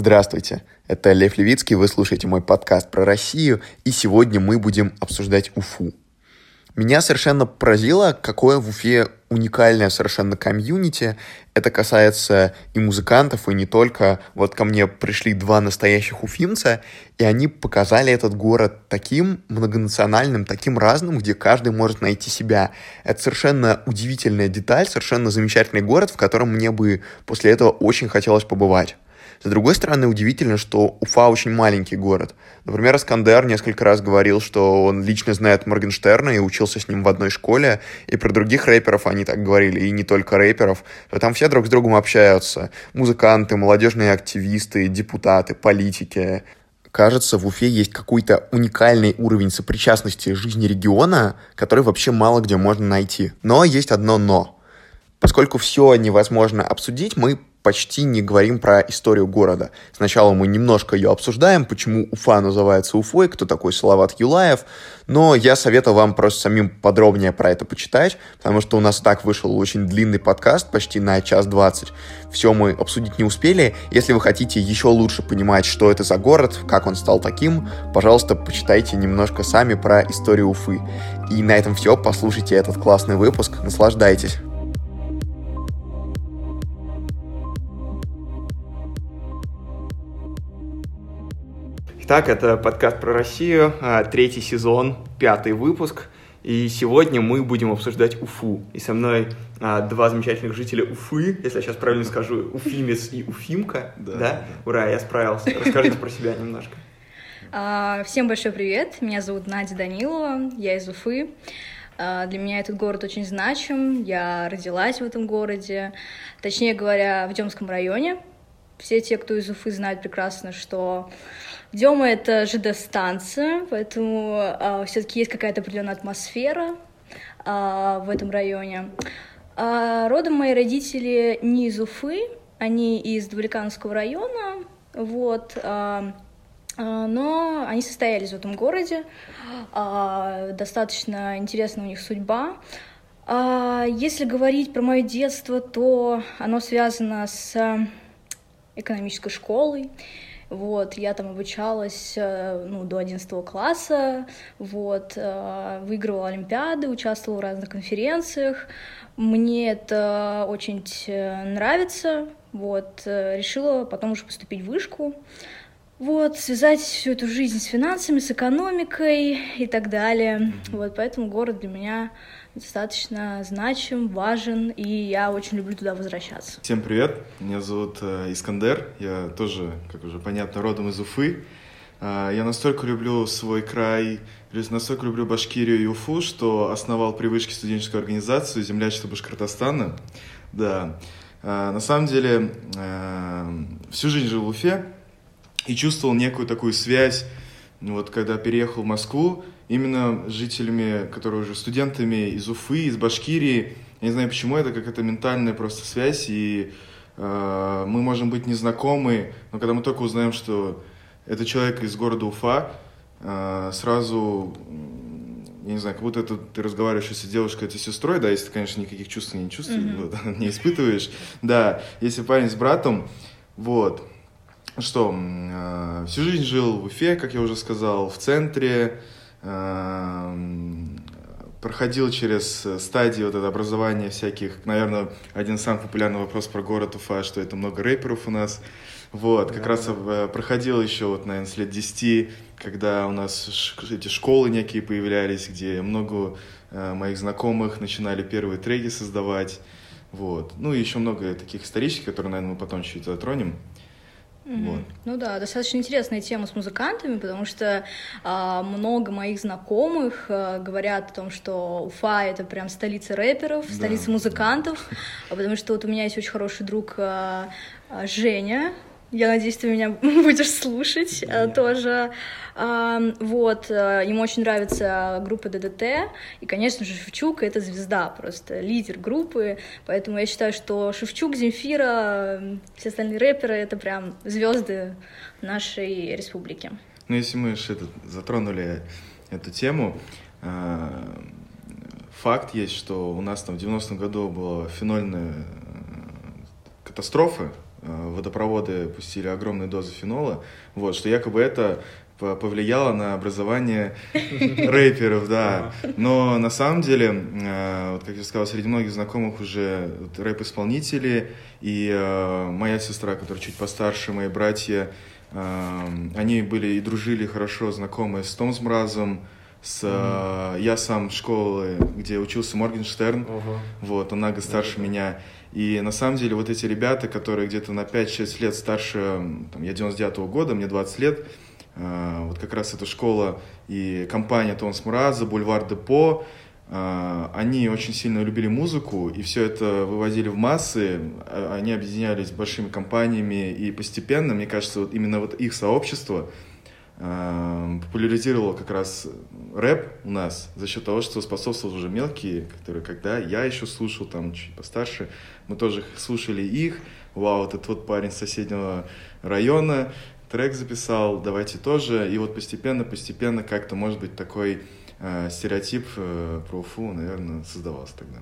Здравствуйте, это Лев Левицкий, вы слушаете мой подкаст про Россию, и сегодня мы будем обсуждать Уфу. Меня совершенно поразило, какое в Уфе уникальное совершенно комьюнити. Это касается и музыкантов, и не только. Вот ко мне пришли два настоящих уфимца, и они показали этот город таким многонациональным, таким разным, где каждый может найти себя. Это совершенно удивительная деталь, совершенно замечательный город, в котором мне бы после этого очень хотелось побывать. С другой стороны, удивительно, что Уфа очень маленький город. Например, Искандер несколько раз говорил, что он лично знает Моргенштерна и учился с ним в одной школе, и про других рэперов они так говорили, и не только рэперов, что там все друг с другом общаются. Музыканты, молодежные активисты, депутаты, политики. Кажется, в Уфе есть какой-то уникальный уровень сопричастности жизни региона, который вообще мало где можно найти. Но есть одно «но». Поскольку все невозможно обсудить, мы почти не говорим про историю города. Сначала мы немножко ее обсуждаем, почему Уфа называется Уфой, кто такой Салават Юлаев, но я советую вам просто самим подробнее про это почитать, потому что у нас так вышел очень длинный подкаст, почти на час двадцать. Все мы обсудить не успели. Если вы хотите еще лучше понимать, что это за город, как он стал таким, пожалуйста, почитайте немножко сами про историю Уфы. И на этом все. Послушайте этот классный выпуск. Наслаждайтесь. Итак, это подкаст про Россию, а, третий сезон, пятый выпуск. И сегодня мы будем обсуждать Уфу. И со мной а, два замечательных жителя Уфы, если я сейчас правильно скажу, Уфимец и Уфимка. Да, да? да. Ура, я справился. Расскажите про себя немножко. А, всем большой привет. Меня зовут Надя Данилова, я из Уфы. Для меня этот город очень значим. Я родилась в этом городе, точнее говоря, в Демском районе. Все те, кто из Уфы, знают прекрасно, что Дема — это ЖД-станция, поэтому а, все-таки есть какая-то определенная атмосфера а, в этом районе. А, родом мои родители не из Уфы, они из Двуликанского района, вот, а, но они состоялись в этом городе, достаточно интересна у них судьба. Если говорить про мое детство, то оно связано с экономической школой, вот, я там обучалась, э, ну, до 11 класса, вот, э, выигрывала олимпиады, участвовала в разных конференциях, мне это очень нравится, вот, э, решила потом уже поступить в вышку, вот, связать всю эту жизнь с финансами, с экономикой и так далее. Вот, поэтому город для меня достаточно значим, важен, и я очень люблю туда возвращаться. Всем привет, меня зовут э, Искандер, я тоже, как уже понятно, родом из Уфы. Э, я настолько люблю свой край, настолько люблю Башкирию и Уфу, что основал привычки студенческую организацию «Землячество Башкортостана». Да, э, на самом деле всю жизнь жил в Уфе и чувствовал некую такую связь, вот когда переехал в Москву, именно жителями, которые уже студентами из Уфы, из Башкирии. Я не знаю, почему это какая-то ментальная просто связь, и э, мы можем быть незнакомы, но когда мы только узнаем, что это человек из города Уфа, э, сразу, я не знаю, как будто это ты разговариваешь с девушкой, это сестрой, да, если ты, конечно, никаких чувств не чувствуешь, mm-hmm. не испытываешь, да, если парень с братом, вот. Что, э, всю жизнь жил в Уфе, как я уже сказал, в центре, проходил через стадии вот это образования всяких, наверное, один из самых популярных вопрос про город Уфа, что это много рэперов у нас. Вот, как раз да. проходил еще, вот, наверное, с лет 10, когда у нас эти школы некие появлялись, где много э, моих знакомых начинали первые треки создавать. Вот. Ну и еще много таких исторических, которые, наверное, мы потом чуть затронем. Mm-hmm. Вот. Ну да, достаточно интересная тема с музыкантами, потому что а, много моих знакомых а, говорят о том, что Уфа это прям столица рэперов, да. столица музыкантов, потому что вот у меня есть очень хороший друг а, а, Женя, я надеюсь, ты меня будешь слушать да. тоже. Вот, э, ему очень нравится группа ДДТ, и, конечно же, Шевчук — это звезда, просто лидер группы, поэтому я считаю, что Шевчук, Земфира, все остальные рэперы — это прям звезды нашей республики. Ну, если мы затронули эту тему, э, факт есть, что у нас там в 90-м году была фенольная э, катастрофа водопроводы пустили огромные дозы фенола, вот, что якобы это повлияло на образование рэперов, да. Но на самом деле, э, вот как я сказал, среди многих знакомых уже рэп-исполнители, и э, моя сестра, которая чуть постарше, мои братья, э, они были и дружили хорошо знакомы с Том Мразом, с mm-hmm. я сам школы, где учился Моргенштерн, uh-huh. вот, он на старше uh-huh. меня. И на самом деле вот эти ребята, которые где-то на 5-6 лет старше, там, я 99-го года, мне 20 лет, а, вот как раз эта школа и компания Томас Мураза, Бульвар Депо, а, они очень сильно любили музыку, и все это вывозили в массы, а, они объединялись большими компаниями, и постепенно, мне кажется, вот именно вот их сообщество популяризировало как раз рэп у нас за счет того, что способствовал уже мелкие, которые когда я еще слушал, там чуть постарше, мы тоже слушали их, вау, этот вот парень соседнего района, трек записал, давайте тоже. И вот постепенно-постепенно как-то, может быть, такой э, стереотип э, про Уфу, наверное, создавался тогда.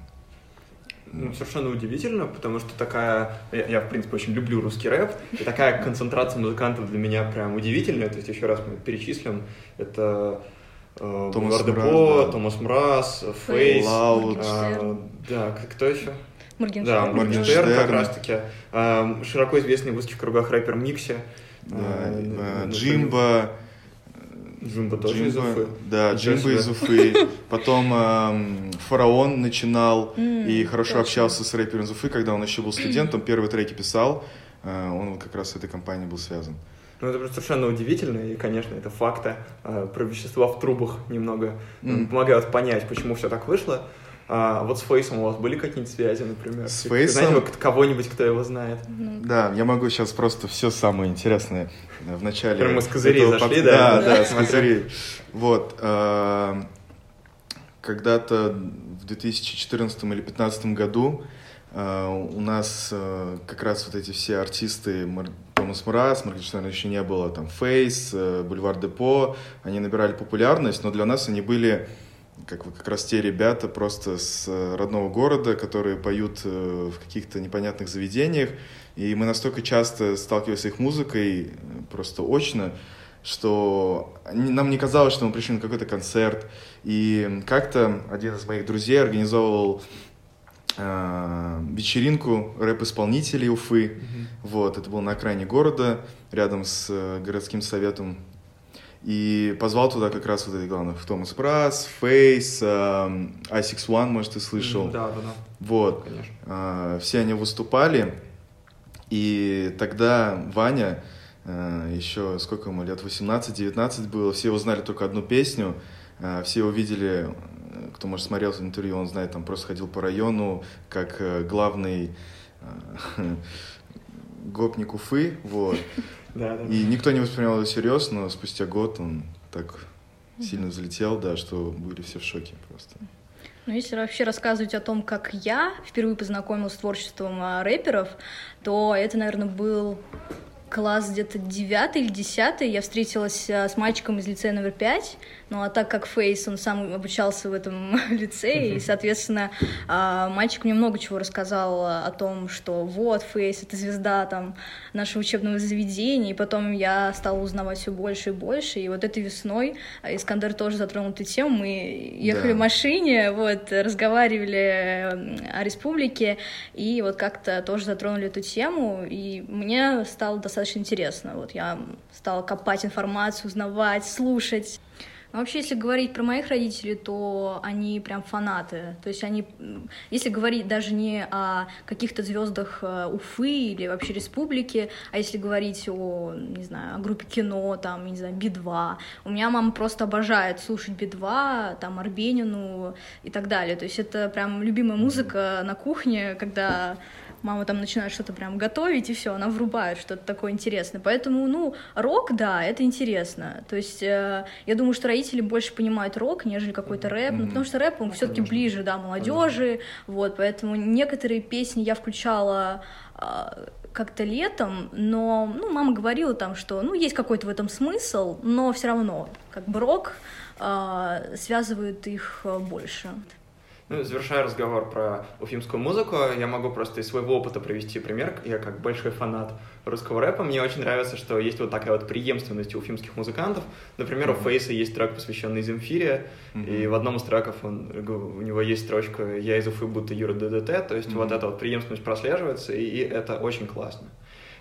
Ну, совершенно удивительно, потому что такая... Я, я, в принципе, очень люблю русский рэп, и такая концентрация музыкантов для меня прям удивительная. То есть, еще раз мы перечислим, это э, Томас Депо, да. Томас Мраз, Face. Лаут. А, да, кто еще? Моргенштерн. Да, Моргенштерн как раз-таки. А, широко известный в узких кругах рэпер Микси. Да, а, Джимба. Джимба тоже из Уфы. Да, Джимба из Уфы. Потом э, Фараон начинал mm, и хорошо точно. общался с рэпером из Уфы, когда он еще был студентом, первые треки писал. Э, он как раз с этой компанией был связан. Ну, это совершенно удивительно, и, конечно, это факты э, про вещества в трубах немного mm. помогают понять, почему все так вышло. А вот с Фейсом у вас были какие-нибудь связи, например? С Фейсом? Знаете, кого-нибудь, кто его знает? Да, я могу сейчас просто все самое интересное в начале. Прямо с козырей зашли, под... да? Да, да, с козырей. Вот. А, когда-то в 2014 или 2015 году а, у нас а, как раз вот эти все артисты Томас Мраз, Моргенштерна еще не было, там Фейс, Бульвар Депо, они набирали популярность, но для нас они были как, как раз те ребята просто с э, родного города, которые поют э, в каких-то непонятных заведениях. И мы настолько часто сталкивались с их музыкой, э, просто очно, что нам не казалось, что мы пришли на какой-то концерт. И как-то один из моих друзей организовывал э, вечеринку рэп-исполнителей Уфы. Mm-hmm. Вот, это было на окраине города, рядом с городским советом и позвал туда как раз вот этих главных Томас Прас, Фейс, эм, i6 может, ты слышал. Да, да, да. Вот. Конечно. Э, все они выступали. И тогда Ваня, э, еще сколько ему лет, 18-19 было, все узнали только одну песню, э, все увидели, кто, может, смотрел интервью, он знает, там просто ходил по району, как главный гопник Уфы, вот. Да, да. И никто не воспринимал его всерьез, но спустя год он так сильно взлетел, да, что были все в шоке просто. Ну, если вообще рассказывать о том, как я впервые познакомилась с творчеством а, рэперов, то это, наверное, был класс где-то девятый или десятый. Я встретилась а, с мальчиком из лицея номер пять, ну а так как Фейс, он сам обучался в этом лицее, и, соответственно, а, мальчик мне много чего рассказал о том, что вот Фейс — это звезда там нашего учебного заведения, и потом я стала узнавать все больше и больше, и вот этой весной Искандер тоже затронул эту тему, мы ехали да. в машине, вот, разговаривали о республике, и вот как-то тоже затронули эту тему, и мне стало достаточно интересно, вот я стала копать информацию, узнавать, слушать. Но вообще, если говорить про моих родителей, то они прям фанаты. То есть они, если говорить даже не о каких-то звездах э, Уфы или вообще республики, а если говорить о, не знаю, о группе кино, там, не знаю, Би-2, у меня мама просто обожает слушать Би-2, там, Арбенину и так далее. То есть это прям любимая музыка на кухне, когда мама там начинает что-то прям готовить, и все, она врубает что-то такое интересное. Поэтому, ну, рок, да, это интересно. То есть э, я думаю, что родители больше понимают рок, нежели какой-то рэп, mm-hmm. ну, потому что рэп, он ну, все-таки ближе, да, молодежи, вот, поэтому некоторые песни я включала э, как-то летом, но, ну, мама говорила там, что, ну, есть какой-то в этом смысл, но все равно, как бы рок э, связывает их э, больше. Ну, завершая разговор про уфимскую музыку, я могу просто из своего опыта привести пример. Я как большой фанат русского рэпа, мне очень нравится, что есть вот такая вот преемственность у уфимских музыкантов. Например, mm-hmm. у Фейса есть трек, посвященный Земфире, mm-hmm. и в одном из треков он, у него есть строчка «Я из Уфы, будто Юра ДДТ», то есть mm-hmm. вот эта вот преемственность прослеживается, и это очень классно.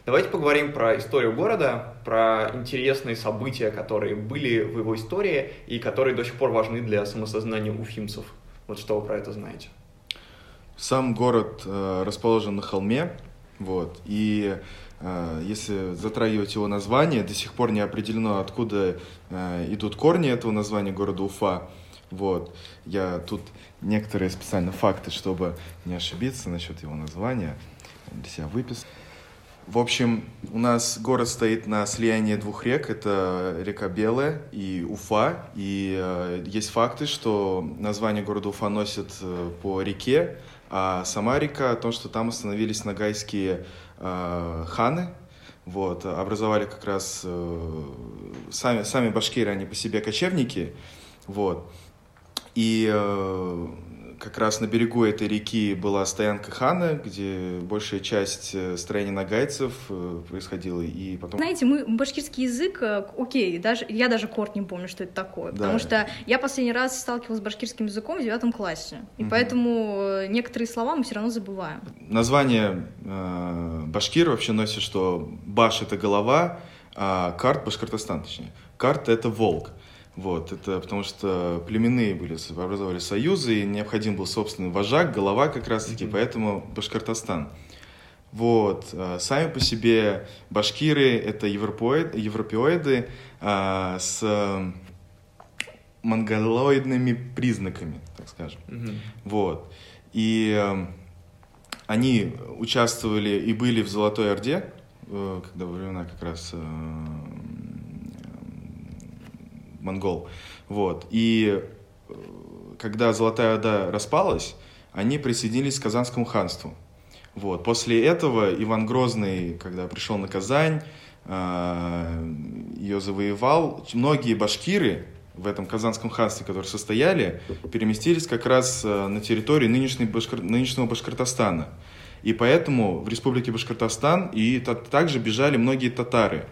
Давайте поговорим про историю города, про интересные события, которые были в его истории и которые до сих пор важны для самосознания уфимцев. Вот что вы про это знаете? Сам город э, расположен на холме, вот, и э, если затрагивать его название, до сих пор не определено, откуда э, идут корни этого названия города Уфа. Вот. Я тут некоторые специально факты, чтобы не ошибиться насчет его названия, для себя выписал. В общем, у нас город стоит на слиянии двух рек. Это река Белая и Уфа. И э, есть факты, что название города Уфа носит э, по реке, а сама река о том, что там остановились нагайские э, ханы, вот, образовали как раз э, сами, сами башкиры, они по себе кочевники, вот. И э, как раз на берегу этой реки была стоянка хана, где большая часть э, строения нагайцев э, происходила, и потом... Знаете, мы башкирский язык, э, окей, даже, я даже корт не помню, что это такое, да. потому что я последний раз сталкивалась с башкирским языком в девятом классе, и угу. поэтому некоторые слова мы все равно забываем. Название э, башкир вообще носит, что баш — это голова, а карт — Башкортостан, точнее. Карт — это волк. Вот, это потому что племенные были, образовали союзы, и необходим был собственный вожак, голова как раз-таки, mm-hmm. поэтому Башкортостан. Вот, а, сами по себе башкиры — это европоид, европеоиды а, с монголоидными признаками, так скажем. Mm-hmm. Вот. И э, они участвовали и были в Золотой Орде, э, когда во времена как раз э, монгол. Вот. И э, когда Золотая Орда распалась, они присоединились к Казанскому ханству. Вот. После этого Иван Грозный, когда пришел на Казань, э, ее завоевал, многие башкиры в этом Казанском ханстве, которые состояли, переместились как раз э, на территорию нынешней Башкор... нынешнего Башкортостана. И поэтому в республике Башкортостан и также бежали многие татары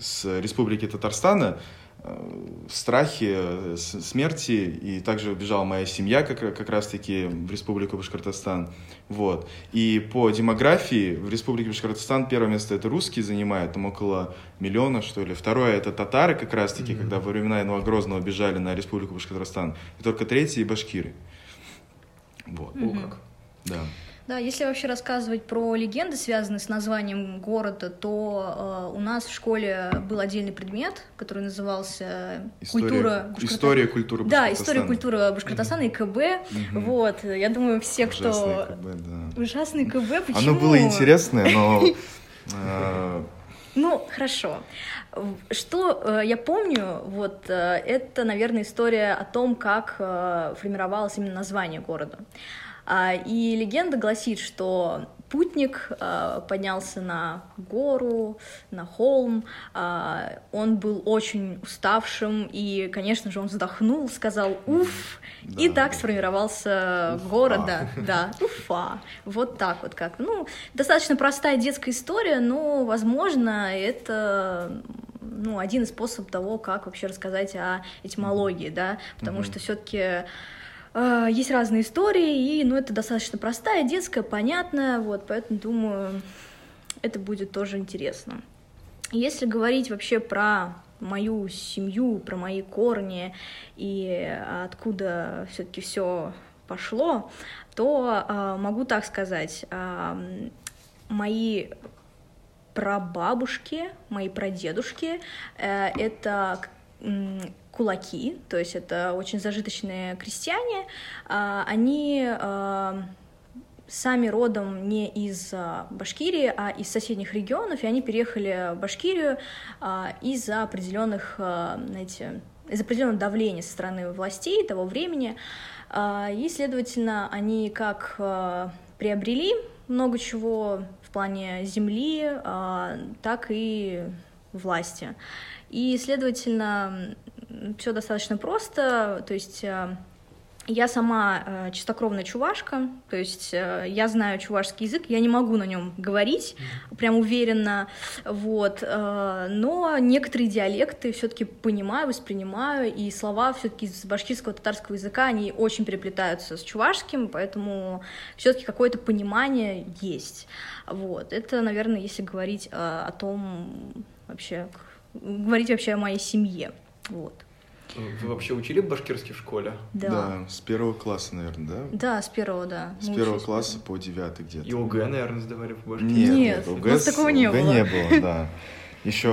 с Республики Татарстана э, в страхе э, смерти, и также бежала моя семья как, как раз-таки в Республику Башкортостан. Вот. И по демографии в Республике Башкортостан первое место это русские занимают, там около миллиона, что ли. Второе это татары как раз-таки, mm-hmm. когда во времена Иного Грозного бежали на Республику Башкортостан. И только третье и башкиры. Вот. Mm-hmm. О, как. Да. Да, если вообще рассказывать про легенды, связанные с названием города, то э, у нас в школе был отдельный предмет, который назывался история, культура История культуры Да, история культуры Башкортостана и КБ. Угу. Вот, я думаю, все, Ужасный кто... КБ, да. Ужасный КБ, почему? Оно было интересное, но... Э, ну, хорошо. Что э, я помню, вот э, это, наверное, история о том, как э, формировалось именно название города. И легенда гласит, что путник а, поднялся на гору, на холм, а, он был очень уставшим, и, конечно же, он вздохнул, сказал «Уф!», да, и так сформировался Уфа. город, да, да, Уфа. Вот так вот как. Ну, достаточно простая детская история, но, возможно, это ну, один из способов того, как вообще рассказать о этимологии, да, потому mm-hmm. что все-таки а, есть разные истории, и ну, это достаточно простая, детская, понятная, вот, поэтому думаю, это будет тоже интересно. Если говорить вообще про мою семью, про мои корни и откуда все-таки все пошло, то э, могу так сказать, э, мои прабабушки, мои прадедушки э, это кулаки, то есть это очень зажиточные крестьяне, а, они а, сами родом не из а, Башкирии, а из соседних регионов, и они переехали в Башкирию из-за определенных, знаете, из-за определенного давления со стороны властей того времени, и, следовательно, они как приобрели много чего в плане земли, так и власти. И, следовательно, все достаточно просто, то есть э, я сама э, чистокровная чувашка, то есть э, я знаю чувашский язык, я не могу на нем говорить прям уверенно, вот, э, но некоторые диалекты все-таки понимаю, воспринимаю, и слова все-таки из башкирского татарского языка они очень переплетаются с чувашским, поэтому все-таки какое-то понимание есть, вот. Это, наверное, если говорить э, о том вообще, говорить вообще о моей семье, вот. Вы вообще учили башкирский в школе? Да. Да, с первого класса, наверное, да? Да, с первого, да. С Мы первого учились класса по девятый где-то. И ОГЭ, наверное, сдавали по башкирски? Нет, Нет, нет, у нас такого не ОГЭ было. не было, да. Еще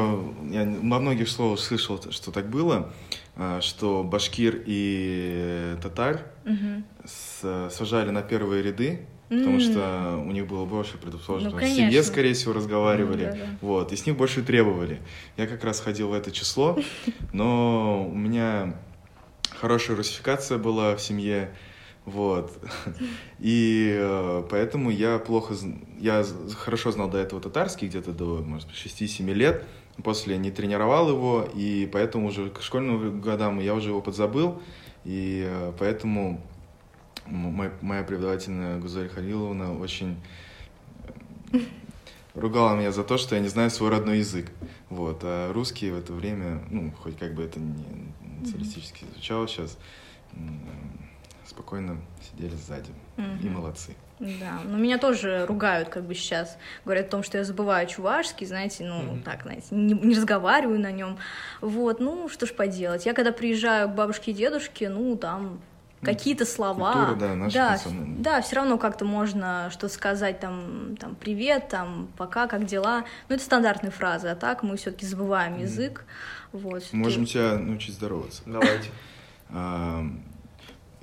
я во многих словах слышал, что так было, а, что башкир и татарь Мгм. с- сажали на первые ряды, потому что у них было больше предрасположено. Ну, в семье, скорее всего, разговаривали. Ну, да-да. Вот, и с них больше требовали. Я как раз ходил в это число, но у меня хорошая русификация была в семье, вот. И э, поэтому я плохо... Я хорошо знал до этого татарский, где-то до, может быть, 6-7 лет. После не тренировал его, и поэтому уже к школьным годам я уже его подзабыл. И э, поэтому моя преподавательная Гузель Халиловна очень ругала меня за то, что я не знаю свой родной язык. Вот. А русский в это время, ну, хоть как бы это не социалистически звучало сейчас, спокойно сидели сзади. И Мгм. молодцы. Да, но меня тоже ругают как бы сейчас. Говорят о том, что я забываю чувашский, знаете, ну, Мгм. так, знаете, не, не разговариваю на нем. Вот, ну, что ж поделать. Я когда приезжаю к бабушке и дедушке, ну, там какие-то слова. культура, да, наша да, да, все равно как-то можно что сказать, там, там, привет, там, пока, как дела. Ну, это стандартные фразы, а так мы все-таки забываем язык. Вот, Можем тебя научить здороваться. Давайте.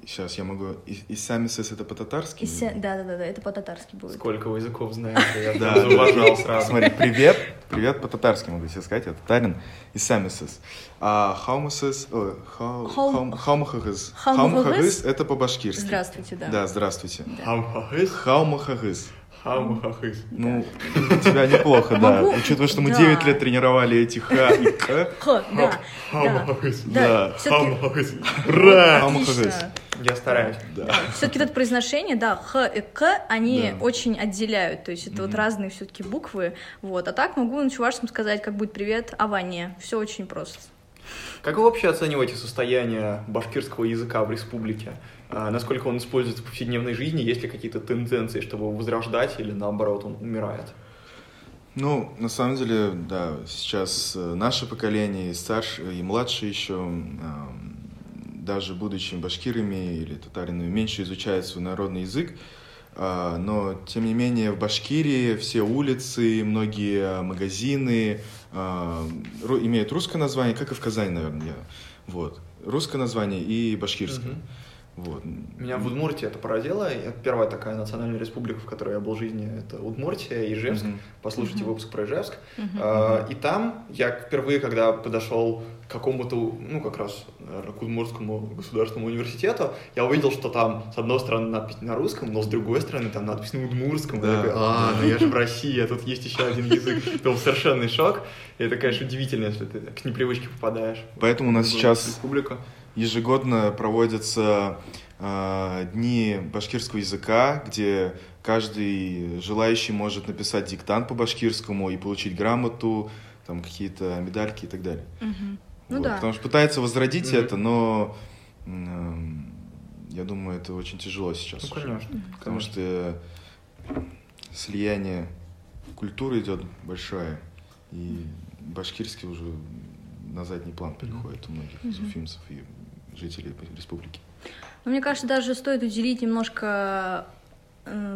Сейчас я могу... И, и сами сес это по-татарски? И ся- Да, да, да, да, это по-татарски будет. Сколько вы языков знаете? Я Да. уважал сразу. Смотри, привет. Привет по-татарски могу тебе сказать, я татарин. И сами сес. А хаумасес... Хаумахагыз. Хаумахагыз? Хаумахагыз это по-башкирски. Здравствуйте, да. Да, здравствуйте. Хамхахыс, Хаумахагыз. хамхахыс. Ну, у тебя неплохо, да. Учитывая, что мы Да. 9 лет тренировали эти ха и к. Х, да, да. Хамхахыс. Да, Я стараюсь. Да. все-таки это произношение, да, х и к, они Да. очень отделяют, то есть это вот разные все-таки буквы, вот. А так могу на чувашском сказать, как будет привет, Аване. Все очень просто. Как вы вообще оцениваете состояние башкирского языка в республике? А, Насколько он используется в повседневной жизни? Есть ли какие-то тенденции, чтобы его возрождать или наоборот он умирает? Ну, на самом деле, да, сейчас э, наше поколение, и старше, и младше еще, эм, даже будучи башкирами или татаринами, меньше изучают свой народный язык. А, Но, тем не менее, в Башкирии все улицы, многие магазины а, имеют русское название, как и в Казани, наверное. Вот. Русское название и башкирское. Мгм. Вот. Меня в Удмуртии это поразило. Это первая такая национальная республика, в которой я был в жизни. Это Удмуртия, Ижевск. Мгм. Послушайте Мгм. выпуск про Ижевск. А, И там я впервые, когда подошел к какому-то, ну, как раз, наверное, к Удмуртскому государственному университету, я увидел, что там, с одной стороны, надпись на русском, но с другой стороны, там надпись на удмуртском. Да. Я такой, а, ну я же в России, а тут есть еще один язык. Это был совершенный шок. И это, конечно, удивительно, если ты к непривычке попадаешь. Поэтому у нас сейчас республику. Ежегодно проводятся э, дни башкирского языка, где каждый желающий может написать диктант по башкирскому и получить грамоту, там какие-то медальки и так далее. Мгм. Ну Вот. да. Потому что пытаются возродить Мгм. это, но м, я думаю, это очень тяжело сейчас. Ну, уже. конечно. Потому что слияние культуры идет большое, и башкирский уже на задний план переходит у многих Мгм. уфимцев и жителей республики. Но мне кажется, даже стоит уделить немножко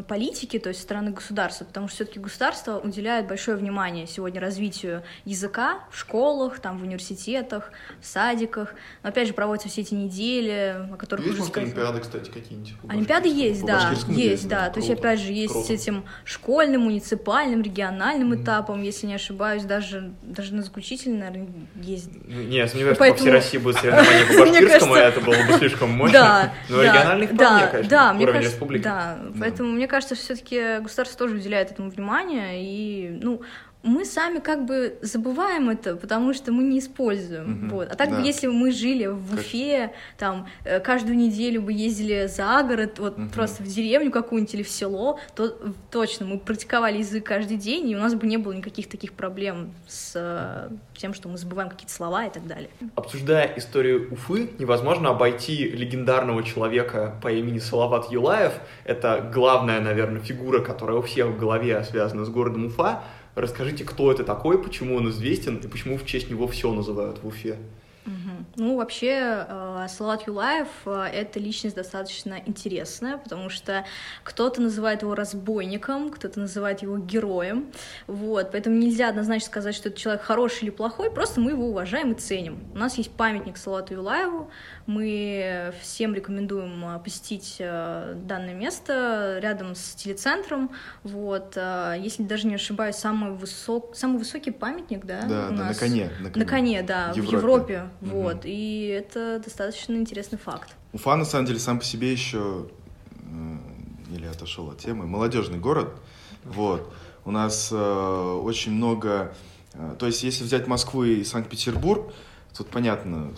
политики, то есть стороны государства, потому что все-таки государство уделяет большое внимание сегодня развитию языка в школах, там, в университетах, в садиках. Но опять же проводятся все эти недели, о которых Есть, уже сказали. олимпиады, кстати, какие-нибудь? Олимпиады есть, да, есть, да. То есть, опять же, есть круто. с этим школьным, муниципальным, региональным этапом, если не ошибаюсь, даже, даже на заключительном, наверное, есть. Ну, Не, я сомневаюсь, Поэтому- что по всей России будет соревнование по башкирскому, кажется- это было бы слишком мощно. Да, Но вполне, конечно, да, мне уровень кажется, республики. Да, поэтому мне кажется, все-таки государство тоже уделяет этому внимание, и, ну, мы сами как бы забываем это, потому что мы не используем. Мгм. Вот. А так бы, Да. если бы мы жили в Уфе, там, э, каждую неделю бы ездили за город, вот Мгм. просто в деревню какую-нибудь или в село, то э, точно мы практиковали язык каждый день, и у нас бы не было никаких таких проблем с э, тем, что мы забываем какие-то слова и так далее. Обсуждая историю Уфы, невозможно обойти легендарного человека по имени Салават Юлаев. Это главная, наверное, фигура, которая у всех в голове связана с городом Уфа. Расскажите, кто это такой, почему он известен и почему в честь него все называют в Уфе. Мгм. Ну, вообще, э, Салат Юлаев э, — это личность достаточно интересная, потому что кто-то называет его разбойником, кто-то называет его героем, вот, поэтому нельзя однозначно сказать, что это человек хороший или плохой, просто мы его уважаем и ценим. У нас есть памятник Салату Юлаеву, мы всем рекомендуем э, посетить данное место рядом с телецентром, вот, если даже не ошибаюсь, самый, высок, самый высокий памятник, да, Да, у да, на нас? коне. На коне, да, В в Европе. Европе. Мгм. Вот. И это достаточно интересный факт. Уфа, на самом деле, сам по себе еще, или отошел от темы, молодежный город. Вот. У нас э, очень много... э, то есть, если взять Москву и Санкт-Петербург, тут понятно,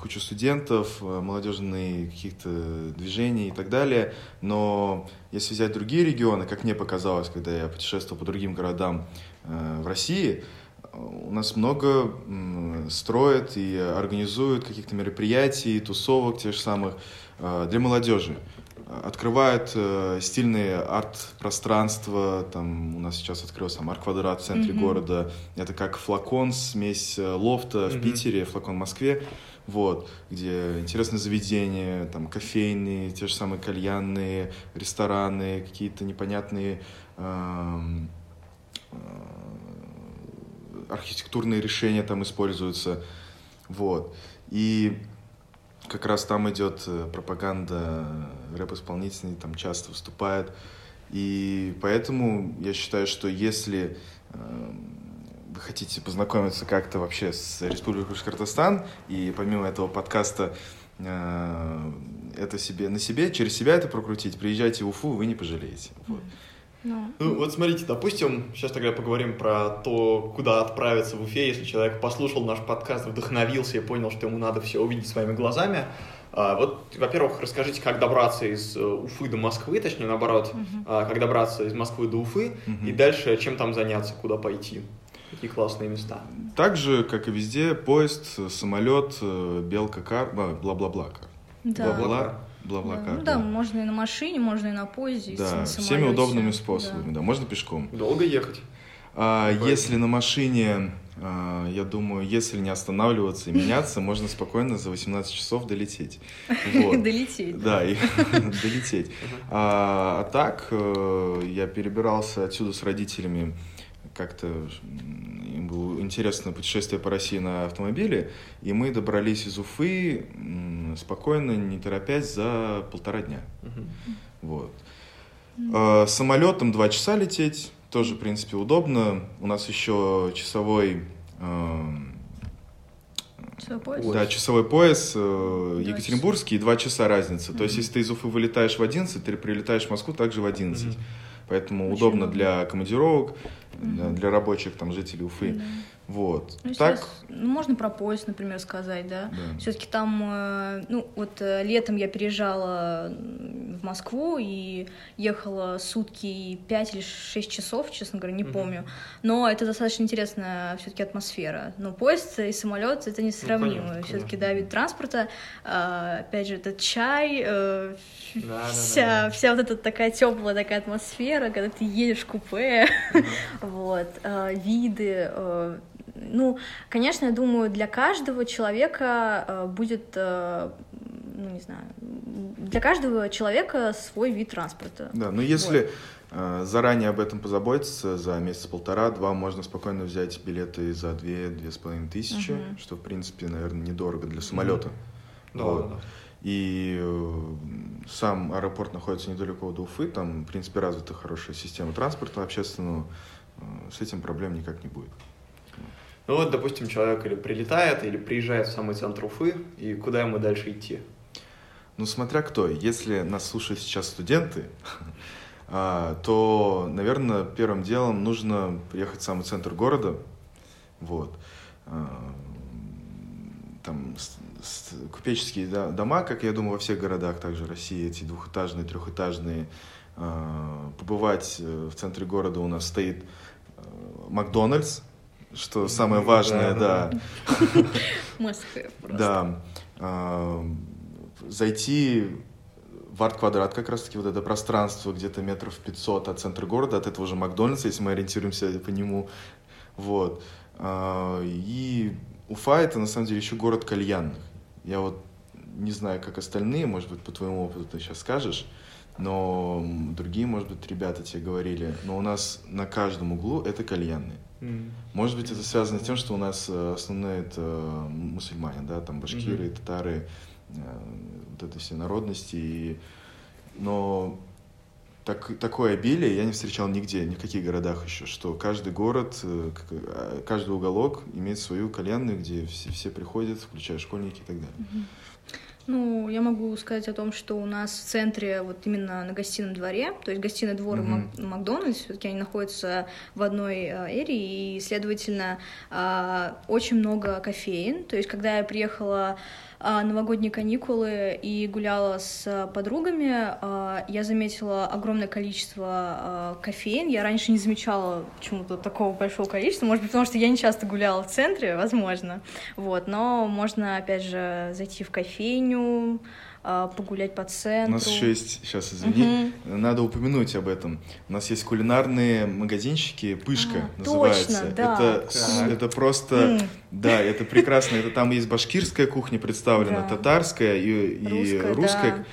куча студентов, э, молодежные каких-то движений и так далее. Но если взять другие регионы, как мне показалось, когда я путешествовал по другим городам э, в России, у нас много строят и организуют каких-то мероприятий, тусовок тех же самых э, для молодежи. Открывают э, стильные арт-пространства, там у нас сейчас открылся там арт-квадрат в центре Мгм. города, это как флакон, смесь э, лофта в Мгм. Питере, флакон в Москве, вот, где интересные заведения, там кофейные, те же самые кальянные, рестораны, какие-то непонятные эм, э, архитектурные решения там используются, вот. И как раз там идет э, пропаганда рэп-исполнителей, там часто выступает. И поэтому я считаю, что если э, вы хотите познакомиться как-то вообще с Республикой Башкортостан, и помимо этого подкаста э, это себе на себе, через себя это прокрутить, приезжайте в Уфу, вы не пожалеете. Вот. Ну, Ну, вот смотрите, допустим, сейчас тогда поговорим про то, куда отправиться в Уфе, если человек послушал наш подкаст, вдохновился и понял, что ему надо все увидеть своими глазами. А, вот, во-первых, расскажите, как добраться из э, Уфы до Москвы, точнее, наоборот, а, как добраться из Москвы до Уфы, Мгм. и дальше чем там заняться, куда пойти. Какие классные места. Так же, как и везде, поезд, самолет, э, белка кар, бла-бла-бла да. Бла-бла, бла-бла Да, кар. ну да, можно и на машине, можно и на поезде, и Да, на всеми самолете. удобными Да. способами, да, можно пешком. Долго ехать? А, если на машине, а, я думаю, если не останавливаться и меняться, можно спокойно за 18 часов долететь. Долететь. Да, долететь. А, а так, э, я перебирался отсюда с родителями как-то им было интересно путешествие по России на автомобиле, и мы добрались из Уфы спокойно, не торопясь, за полтора дня. Мгм. Вот. Э, Самолетом два часа лететь, тоже, в принципе, удобно. У нас еще часовой, эм, Свой поезд. да, часовой пояс э, Екатеринбургский, и два часа разница. То есть, если ты из Уфы вылетаешь в 11, ты прилетаешь в Москву также в 11. Мгм. Поэтому Очень удобно для командировок, для, Мгм. для рабочих там жителей Уфы. Да. Вот. Ну, так, сейчас, ну, можно про поезд, например, сказать, да. да. Все-таки там, э, ну, вот э, летом я переезжала в Москву и ехала сутки и 5 или 6 часов, честно говоря, не Мгм. помню. Но это достаточно интересная все-таки атмосфера. Но поезд и самолет это несравнимо. Ну, все-таки, да, вид транспорта. А, опять же, это чай, э, Да, да, да, вся, да. вся вот эта такая теплая такая атмосфера, когда ты едешь в купе, вот, э, виды. Ну, конечно, я думаю, для каждого человека э, будет, э, ну, не знаю, для каждого человека свой вид транспорта. Да, но если э, заранее об этом позаботиться, за месяц-полтора-два можно спокойно взять билеты за две-две с половиной тысячи, Мгм. что, в принципе, наверное, недорого для самолета. Да, Вот. да, да. И э, сам аэропорт находится недалеко от Уфы, там, в принципе, развита хорошая система транспорта общественного, э, с этим проблем никак не будет. Ну вот, допустим, человек или прилетает, или приезжает в самый центр Уфы, и куда ему дальше идти? Ну, смотря кто. Если нас слушают сейчас студенты, а, то, наверное, первым делом нужно приехать в самый центр города. Вот. А, там купеческие дома, как я думаю, во всех городах также России, эти двухэтажные, трехэтажные. А, побывать э, в центре города у нас стоит э, Макдональдс, что самое важное, да. Москве просто. Да. Зайти в арт-квадрат как раз-таки вот это пространство где-то метров 500 от центра города, от этого же Макдональдса, если мы ориентируемся по нему. Вот. А, и Уфа это на самом деле еще город кальянных. Я вот не знаю, как остальные, может быть, по твоему опыту ты сейчас скажешь, но другие, может быть, ребята тебе говорили, но у нас на каждом углу это кальянные. Mm. Может быть, это связано с тем, что у нас э, основные это мусульмане, да, там башкиры, mm-hmm. татары, э, вот это все народности. И... Но так, такое обилие я не встречал нигде, ни в каких городах еще, что каждый город, э, каждый уголок имеет свою кальянную, где все, все приходят, включая школьники и так далее. Mm-hmm. Ну, я могу сказать о том, что у нас в центре, вот именно на гостином дворе, то есть гостиный двор mm-hmm. и Макдональдс, все-таки они находятся в одной э, эре, и, следовательно, э, очень много кофеин. То есть, когда я приехала а, новогодние каникулы и гуляла с подругами, а, я заметила огромное количество а, кофеин. Я раньше не замечала почему-то такого большого количества. Может быть, потому что я не часто гуляла в центре, возможно. Вот, но можно, опять же, зайти в кофейню, а, погулять по центру. У нас еще есть, сейчас извини, угу. надо упомянуть об этом. У нас есть кулинарные магазинчики, Пышка а, называется. Точно, да. Это, так. это просто, да, это прекрасно. Это там есть башкирская кухня представлена, да. татарская и, и русская. русская. Да.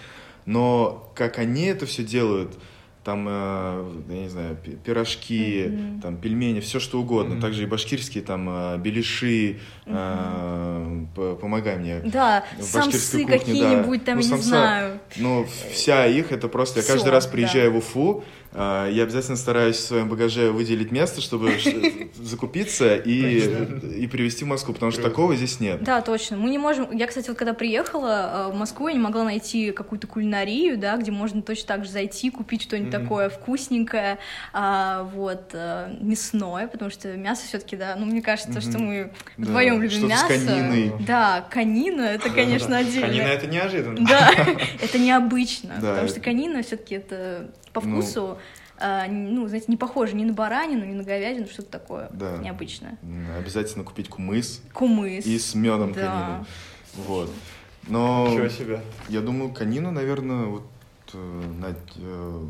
Но как они это все делают, там, э, я не знаю, пирожки, mm-hmm. там, пельмени, все что угодно. Mm-hmm. Также и башкирские, там, э, беляши, mm-hmm. помогай мне. Да, самсы какие-нибудь, да. там, ну, я самса, не знаю. Ну, вся их, это просто, я каждый раз приезжаю да. в Уфу, я обязательно стараюсь в своем багаже выделить место, чтобы закупиться и, и привезти в Москву, потому что такого здесь нет. Да, точно. Мы не можем... Я, кстати, вот когда приехала э, в Москву, я не могла найти какую-то кулинарию, да, где можно точно так же зайти, купить что-нибудь mm-hmm. такое вкусненькое, а, вот, э, мясное, потому что мясо все таки да, ну, мне кажется, mm-hmm. что мы да, вдвоем любим мясо. с кониной. Да, конина, это, конечно, отдельно. Конина — это неожиданно. Да, это необычно, потому что конина все таки это по ну, вкусу, ну, э, ну, знаете, не похоже ни на баранину, ни на говядину, что-то такое да. необычное. Обязательно купить кумыс. Кумыс. И с медом да. конину. Вот. Но Ничего себе. я думаю, конину, наверное, вот э, на, э,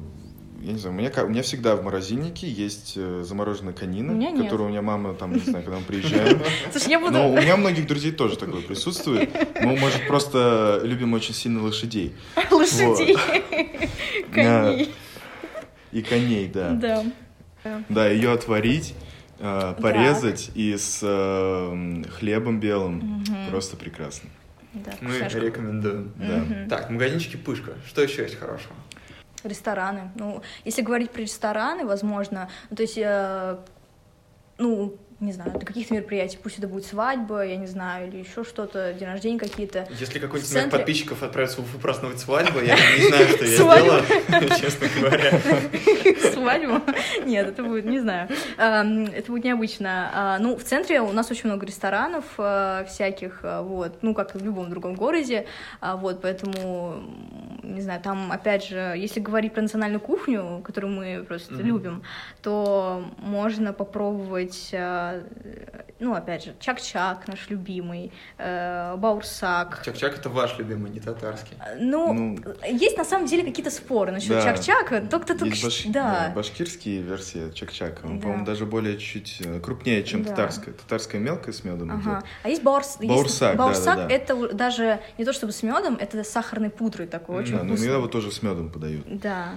я не знаю, у меня, у меня всегда в морозильнике есть э, замороженная конина, у которую у меня мама там, не знаю, когда мы приезжаем. Слушай, я буду... Но у меня у многих друзей тоже такое присутствует. Мы, может, просто любим очень сильно лошадей. Лошадей. Коней. И коней, да. Да. Да, ее отварить, э, порезать и с э, хлебом белым. Просто прекрасно. Да, Мы рекомендуем. Да. Угу. Так, магазинчики Пышка. Что еще есть хорошего? Рестораны. Ну, если говорить про рестораны, возможно, ну, то есть, э, ну, не знаю, для каких-то мероприятий, пусть это будет свадьба, я не знаю, или еще что-то, день рождения какие-то. Если какой-нибудь из моих подписчиков отправится в Уфу праздновать свадьбу, я не знаю, что я сделаю, честно говоря. Свадьбу? Нет, это будет, не знаю, это будет необычно. А, ну, в центре у нас очень много ресторанов а, всяких, а, вот, ну, как и в любом другом городе, вот, поэтому, не знаю, там, опять же, если говорить про национальную кухню, которую мы просто любим, то можно попробовать ну, опять же, чак-чак наш любимый, э, баурсак. Чак-чак это ваш любимый, не татарский. Э, ну, ну есть на самом деле какие-то споры насчет да. чак-чака, только только баш... да. да. Башкирские версии чак-чака, он, да. по-моему, даже более чуть э, крупнее, чем да. татарская. Татарская мелкая с медом ага. идет. А есть баурс... баурсак. Баурсак да, да, да. это даже не то чтобы с медом, это с сахарной пудрой такой, очень да, вкусный. но иногда его тоже с медом подают. Да.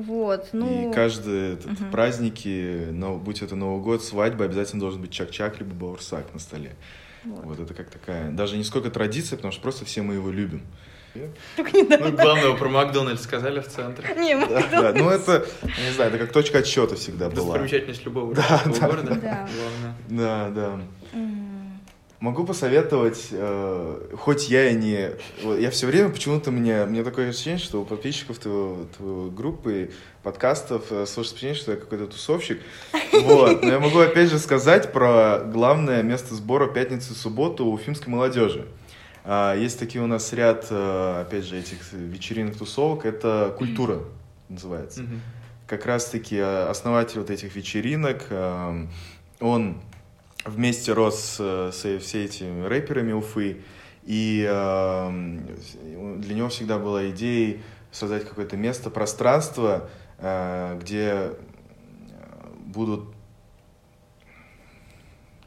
Вот, ну... И каждый этот, угу. праздники, но, будь это Новый год, свадьба, обязательно должен быть чак-чак либо баурсак на столе. Вот. вот это как такая, даже не сколько традиция, потому что просто все мы его любим. Только не Ну, главное, про Макдональдс сказали в центре. Не, Макдональдс. Да, ну это, не знаю, это как точка отсчета всегда была. Достопримечательность любого да, да, города. Да, да. Да, да. Могу посоветовать, э, хоть я и не... вот Я все время почему-то мне, мне такое ощущение, что у подписчиков твоего, твоего группы подкастов э, слышится ощущение, что я какой-то тусовщик. Вот. Но я могу опять же сказать про главное место сбора пятницу и субботу у уфимской молодежи. А, Есть такие у нас ряд, э, опять же, этих вечеринок, тусовок. Это культура называется. Как раз-таки э, основатель вот этих вечеринок, э, он вместе рос э, с все этими рэперами Уфы, и э, для него всегда была идеей создать какое-то место, пространство, э, где э, будут...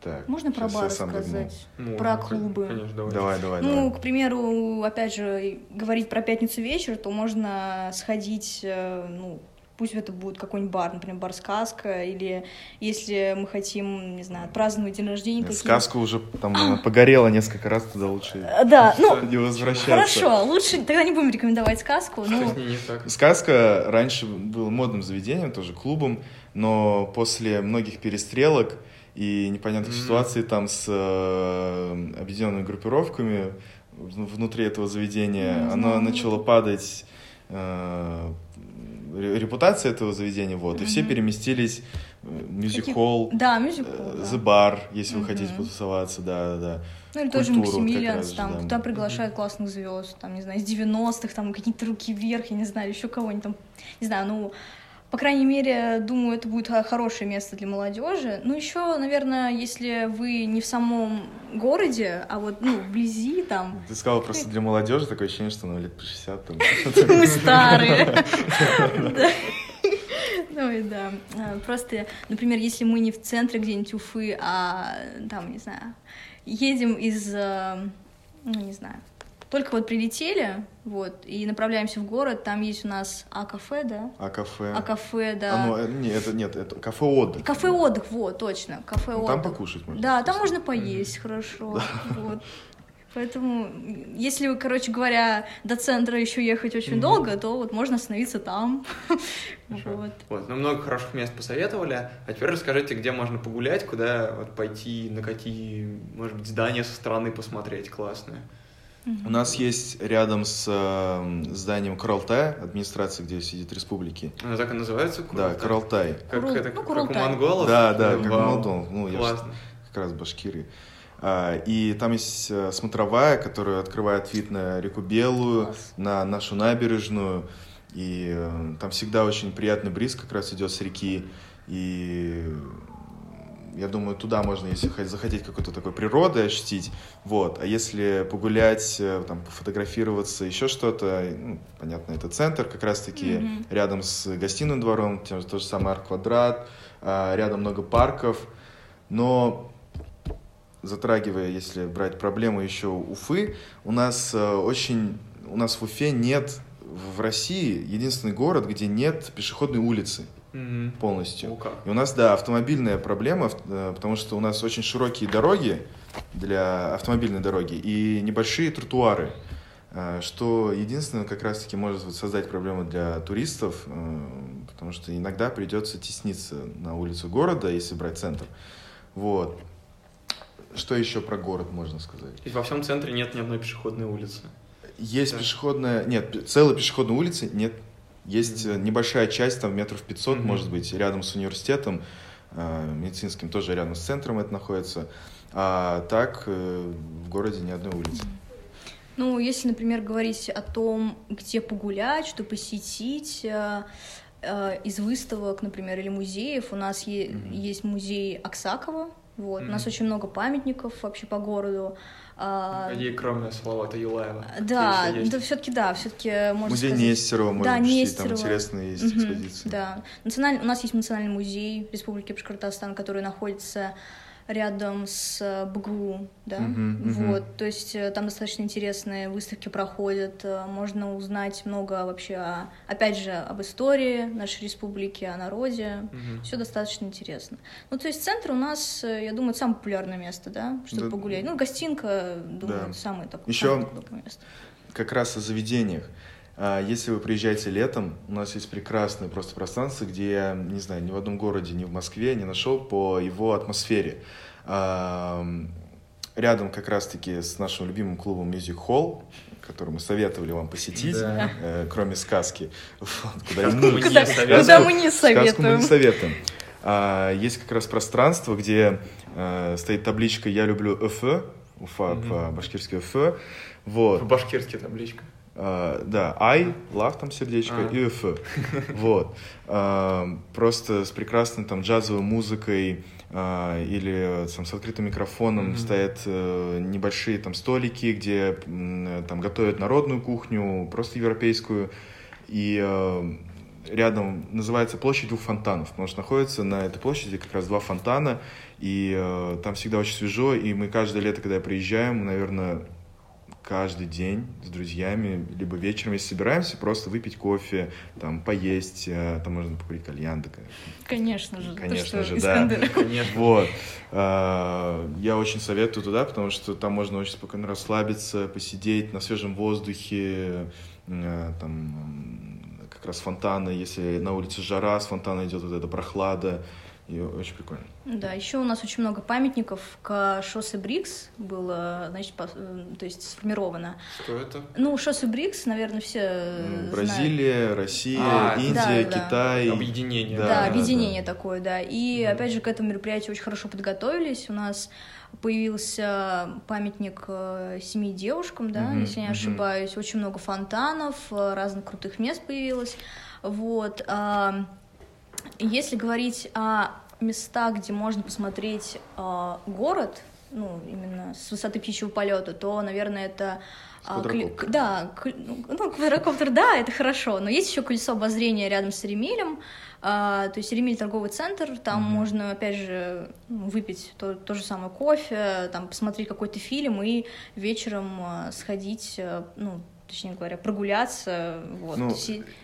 Так, Можно про щас я бар сам загнул. рассказать? Можно, Про клубы. Конечно, давай. Давай, давай, Ну, давай. к примеру, опять же, говорить про пятницу вечер, то можно сходить, ну, пусть это будет какой-нибудь бар, например, бар «Сказка», или если мы хотим, не знаю, праздновать день рождения какие Сказка уже там погорела несколько раз, туда лучше Э, Да, ну, не возвращаться. хорошо, лучше тогда не будем рекомендовать сказку, ну, так? Сказка раньше был модным заведением, тоже клубом, но после многих перестрелок и непонятных Мгм. ситуаций там с э, объединенными группировками внутри этого заведения, Не оно начало падать э, репутация этого заведения, вот, и все переместились мюзик-холл, да, мюзикл, э, да. The Bar, если вы Мгм. хотите потусоваться, да, да, да. Ну или тоже вот Максимилианс, же, там, да. туда приглашают классных звезд, там, не знаю, из 90-х, там, какие-то руки вверх, я не знаю, еще кого-нибудь там, не знаю, ну, по крайней мере, думаю, это будет хорошее место для молодежи. Ну, еще, наверное, если вы не в самом городе, а вот, ну, вблизи там, Ты сказала просто для молодежи, такое ощущение, что ну лет по 60 там. мы старые. Ну и да. А, Просто, например, если мы не в центре где-нибудь Уфы, а там, не знаю, едем из, э, ну, не знаю, только вот прилетели, вот, и направляемся в город, там есть у нас А-кафе, да? А кафе? А-кафе, да. А, ну, э, не, это нет, это кафе отдых. Кафе отдых, вот, точно, кафе Ну, отдых. Там покушать можно. Да, там можно поесть хорошо. Вот. Поэтому, если вы, короче говоря, до центра еще ехать очень Мгм. долго, то вот можно остановиться там. Вот. Вот, ну много хороших мест посоветовали. А теперь расскажите, где можно погулять, куда вот пойти, на какие, может быть, здания со стороны посмотреть классные. У нас есть рядом с э, зданием Королтай, администрации, где сидит республики. Она так и называется? Да, Курултай? Королтай. Как, Курул- это, ну, как у монголов? Да, да, как у. Молдов. Ну, я ж Классно. как раз башкиры. А, И там есть э, смотровая, которая открывает вид на реку Белую, Класс. на нашу набережную. И э, там всегда очень приятный бриз как раз идет с реки. И я думаю, туда можно, если хо- захотеть какой-то такой природы ощутить. Вот. А если погулять, э, там, пофотографироваться, еще что-то, ну, понятно, это центр, как раз-таки Мгм. рядом с гостиным двором, тем, то же самое Арт-Квадрат, а, рядом много парков. Но затрагивая, если брать проблему еще Уфы, у нас э, очень, у нас в Уфе нет в России единственный город, где нет пешеходной улицы Мгм. полностью. Как. И у нас, да, автомобильная проблема, э, потому что у нас очень широкие дороги для автомобильной дороги и небольшие тротуары, э, что единственное как раз-таки может создать проблему для туристов, э, потому что иногда придется тесниться на улицу города, если брать центр. Вот. Что еще про город можно сказать? Есть во всем центре нет ни одной пешеходной улицы. Есть Да. пешеходная... Нет, целой пешеходной улицы нет. Есть э, небольшая часть, там метров 500, Мгм. может быть, рядом с университетом э, медицинским, тоже рядом с центром это находится. А так э, в городе ни одной улицы. Ну, если, например, говорить о том, где погулять, что посетить, из выставок, например, или музеев, у нас е- Мгм. есть музей Аксакова, вот, у нас очень много памятников вообще по городу. А, И кроме Салавата Юлаева. да, да, все-таки да, все-таки можно Музей сказать- Нестерова можно Да, посетить, там Нестерова. интересные есть Мгм, экспозиции. Да. Националь- У нас есть национальный музей Республики Башкортостан, который находится рядом с э, БГУ, да, Мгм, мгм. вот, то есть э, там достаточно интересные выставки проходят, э, можно узнать много вообще, о- опять же, об истории нашей республики, о народе, Мгм. все достаточно интересно. Ну, то есть центр у нас, я думаю, самое популярное место, да, чтобы Да. погулять. Ну, гостинка, думаю, Да. самое такое Ещё- самое удобное место. как раз о заведениях. А, Если вы приезжаете летом, у нас есть прекрасное просто пространство, где я, не знаю, ни в одном городе, ни в Москве не нашел по его атмосфере. А, рядом как раз-таки с нашим любимым клубом Music Hall, который мы советовали вам посетить, Да. э, кроме сказки. Вот, куда Сказку мы не Куда, советуем. куда мы не Сказку мы советуем. не советуем. А, есть как раз пространство, где э, стоит табличка «Я люблю Уфа», Уфа Мгм. по-башкирски Уфа. Вот. Башкирская табличка. А, да, I, love там сердечко, А. и Уфа. Вот. А, просто с прекрасной там джазовой музыкой а, или там с открытым микрофоном Мгм. стоят э, небольшие там столики, где там готовят народную кухню, просто европейскую. И э, рядом называется площадь двух фонтанов, потому что находится на этой площади как раз два фонтана, и э, там всегда очень свежо, и мы каждое лето, когда приезжаем, наверное, каждый день с друзьями, либо вечером, если собираемся, просто выпить кофе, там, поесть, э, там можно покурить кальян, так, Конечно же. Конечно что, же, да. Конечно. вот. А, Я очень советую туда, потому что там можно очень спокойно расслабиться, посидеть на свежем воздухе, э, там как раз фонтаны, если на улице жара, с фонтана идет вот эта прохлада, и очень прикольно. Да, еще у нас очень много памятников к шоссе Брикс было, значит, по- э, то есть сформировано. Что это? Ну, шоссе Брикс, наверное, все э, М, знают. Бразилия, Россия, А, Индия, да, да. Китай. Объединение. Да, Да, да, объединение такое, да. И Мгм. опять же к этому мероприятию очень хорошо подготовились. У нас появился памятник э, семи девушкам, да, Мгм, если я не мгм. ошибаюсь. Очень много фонтанов, э, разных крутых мест появилось. Вот. Если говорить о местах, где можно посмотреть а, город, ну, именно с высоты птичьего полета, то, наверное, это... а, кли- да, к- ну, квадрокоптер, да, это хорошо, но есть еще колесо обозрения рядом с Еремелем, а, то есть Еремель торговый центр, там Мгм. можно, опять же, ну, выпить то, то же самое кофе, там посмотреть какой-то фильм и вечером а, сходить, а, ну, точнее говоря, прогуляться, вот. Ну,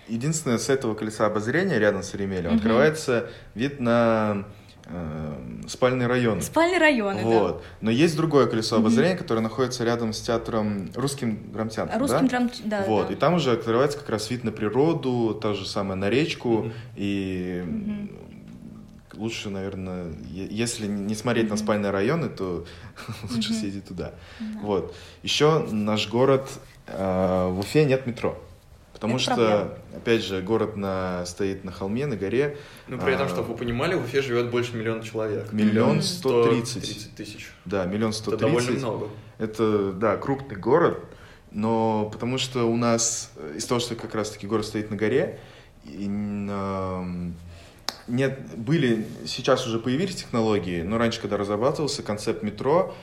Единственное, с этого колеса обозрения рядом с Еремелем Мгм. открывается вид на э, спальные районы. Спальные районы, Вот. Но есть другое колесо обозрения, которое находится рядом с театром русским драмтеатром. да. Русским да? драм... Да, вот. да. И там уже открывается как раз вид на природу, та же самая на речку. Мгм. И Мгм. лучше, наверное, если не смотреть на Мгм. спальные районы, то лучше Мгм. съездить туда. Да. Вот. Еще наш город, в Уфе нет метро. Потому Это что, проблема. опять же, город на, стоит на холме, на горе. Ну, при этом, А. чтобы вы понимали, в Уфе живет больше миллиона человек. Миллион сто тридцать. 130 тысяч. Да, миллион сто Это довольно тридцать. много. Это, да, крупный город, но потому что у нас, э, из того, что как раз-таки город стоит на горе, и, м, нет, были, сейчас уже появились технологии, но раньше, когда разрабатывался концепт метро, э,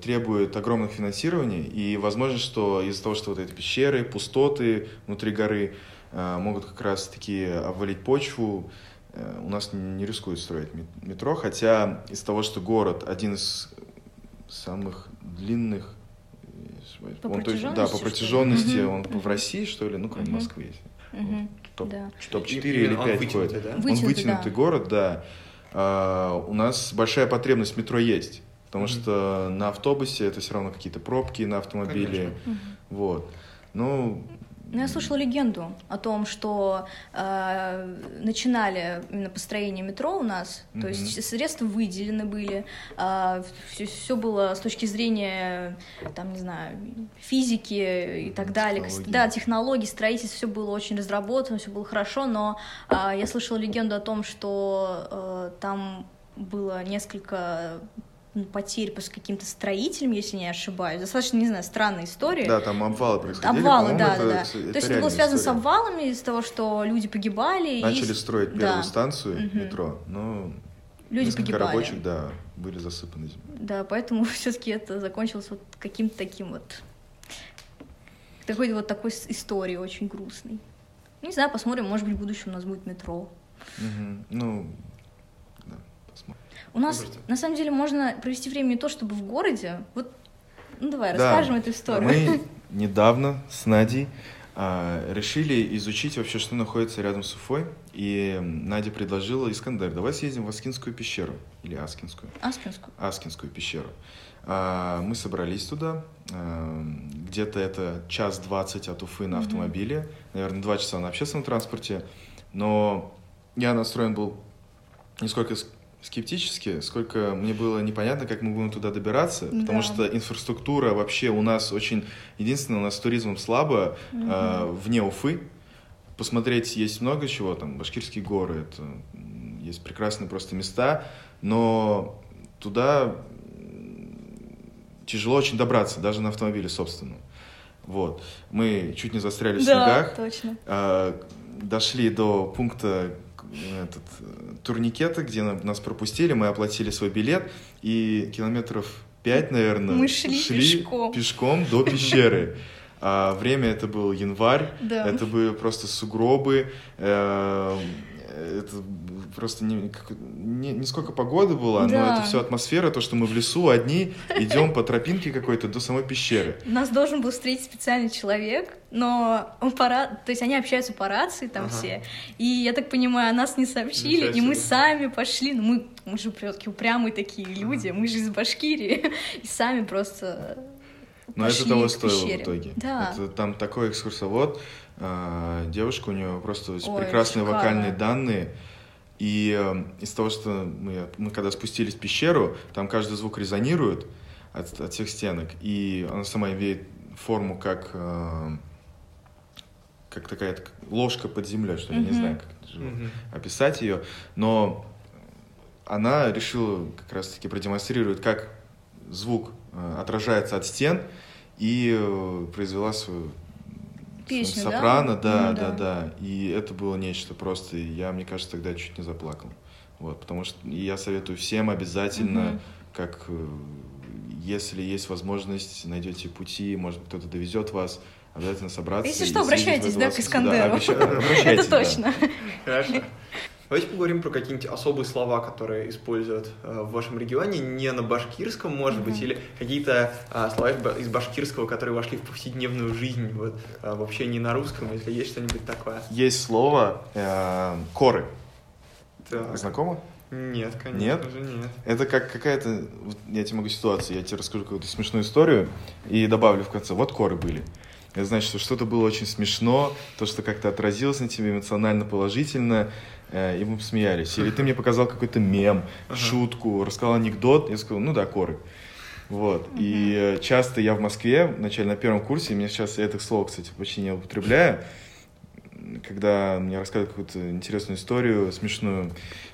требует огромных финансирований, и возможно, что из-за того, что вот эти пещеры, пустоты внутри горы э, могут как раз-таки обвалить почву, э, у нас не рискуют строить мет- метро, хотя из того, что город один из самых длинных. э, По он, то есть, да, протяженности, по что ли? протяженности Мгм, он в России, что ли, ну, кроме Мгм. Москвы есть. Мгм. Топ, Да. топ-4 И- или именно он 5 вытянутый, да? Он Вытянутый, да. город, да. А, у нас большая потребность в метро есть, потому Мгм. что на автобусе это все равно какие-то пробки на автомобиле. Мгм. Вот. Ну, Ну, я слышала легенду о том, что э, начинали именно построение метро у нас, то Мгм. есть средства выделены были, все, было с точки зрения, там, не знаю, физики и так далее, Технологий. да, технологий, строительства, все было очень разработано, все было хорошо, но э, я слышала легенду о том, что э, там было несколько потерь с каким-то строителем, если не ошибаюсь. Достаточно, не знаю, странная история. да, там обвалы происходили. Обвалы, да, это- да, да. это То есть это было связано с история. обвалами, из-за того, что люди погибали. и Начали с- строить да, первую станцию Мгм. метро, но Люди погибали. рабочих, да, были засыпаны землей. Да, поэтому все-таки это закончилось вот каким-то таким вот такой вот такой с- историей очень грустной. Ну, Не знаю, посмотрим, может быть, в будущем у нас будет метро. Мгм. Ну, У нас, Слушайте. на самом деле, можно провести время не то, чтобы в городе. Вот, ну давай, Да. расскажем эту историю. Мы недавно с Надей а, решили изучить вообще, что находится рядом с Уфой. И Надя предложила Искандер, давай съездим в Аскинскую пещеру. Или Аскинскую. Аспинскую. Аскинскую пещеру. А, Мы собрались туда. а, Где-то это час двадцать от Уфы на автомобиле. Наверное, два часа на общественном транспорте. Но я настроен был нисколько с- скептически, сколько мне было непонятно, как мы будем туда добираться, Да. потому что инфраструктура вообще у нас очень... Единственное, у нас с туризмом слабо э, вне Уфы. Посмотреть есть много чего, там, Башкирские горы, это, есть прекрасные просто места, но туда тяжело очень добраться, даже на автомобиле собственном. Вот. Мы чуть не застряли в Да, снегах. точно. А, дошли до пункта э, этот, э, турникета, где на- нас пропустили, мы оплатили свой билет, и километров пять, наверное, Мы шли пешком. пешком до пещеры. А, время это был январь, Да. это были просто сугробы, э, это просто не, как- не, не сколько погоды было, но Да. это все атмосфера, то, что мы в лесу одни идем по тропинке какой-то до самой пещеры. Нас должен был встретить специальный человек, но он по ра- то есть они общаются по рации там Ага. все, и я так понимаю, нас не сообщили, и мы сами пошли, ну мы, мы же все-таки упрямые такие люди, мы же из Башкирии, и сами просто Но это того стоило в итоге. Да. Это, там такой экскурсовод, а, девушка, у нее просто Ой, прекрасные шикарно. вокальные данные. И э, из того, что мы, мы когда спустились в пещеру, там каждый звук резонирует от, от всех стенок, и она сама имеет форму как, э, как такая так, ложка под землей, что ли, я не знаю, как Мгм. описать ее, но она решила как раз-таки продемонстрировать, как звук э, отражается от стен, и э, произвела свою Песню, да? сопрано, да, Ну да, да. да, И это было нечто просто. И я, мне кажется, тогда чуть не заплакал. Вот, потому что я советую всем обязательно, Мгм. как э, если есть возможность, найдете пути, может быть, кто-то довезет вас, обязательно собраться. Если и что, обращайтесь, да, к Искандеру. обеща- обращайтесь, Это да. точно. Хорошо. Давайте поговорим про какие-нибудь особые слова, которые используют э, в вашем регионе, не на башкирском, может быть, или какие-то а, слова из ба- из башкирского, которые вошли в повседневную жизнь, вот, а, вообще не на русском, если есть что-нибудь такое. Есть слово э, коры. Так. Знакомо? Нет, конечно Нет? же нет. Это как какая-то... вот я тебе могу ситуацию, я тебе расскажу какую-то смешную историю и добавлю в конце. Вот коры были. Это значит, что что-то было очень смешно, то, что как-то отразилось на тебе эмоционально положительно, э, и мы посмеялись. Или ты мне показал какой-то мем, шутку, рассказал анекдот, я сказал, ну да, коры. Вот. И э, часто я в Москве, вначале на первом курсе, мне сейчас я это слово, кстати, почти не употребляю, когда мне рассказывают какую-то интересную историю, смешную,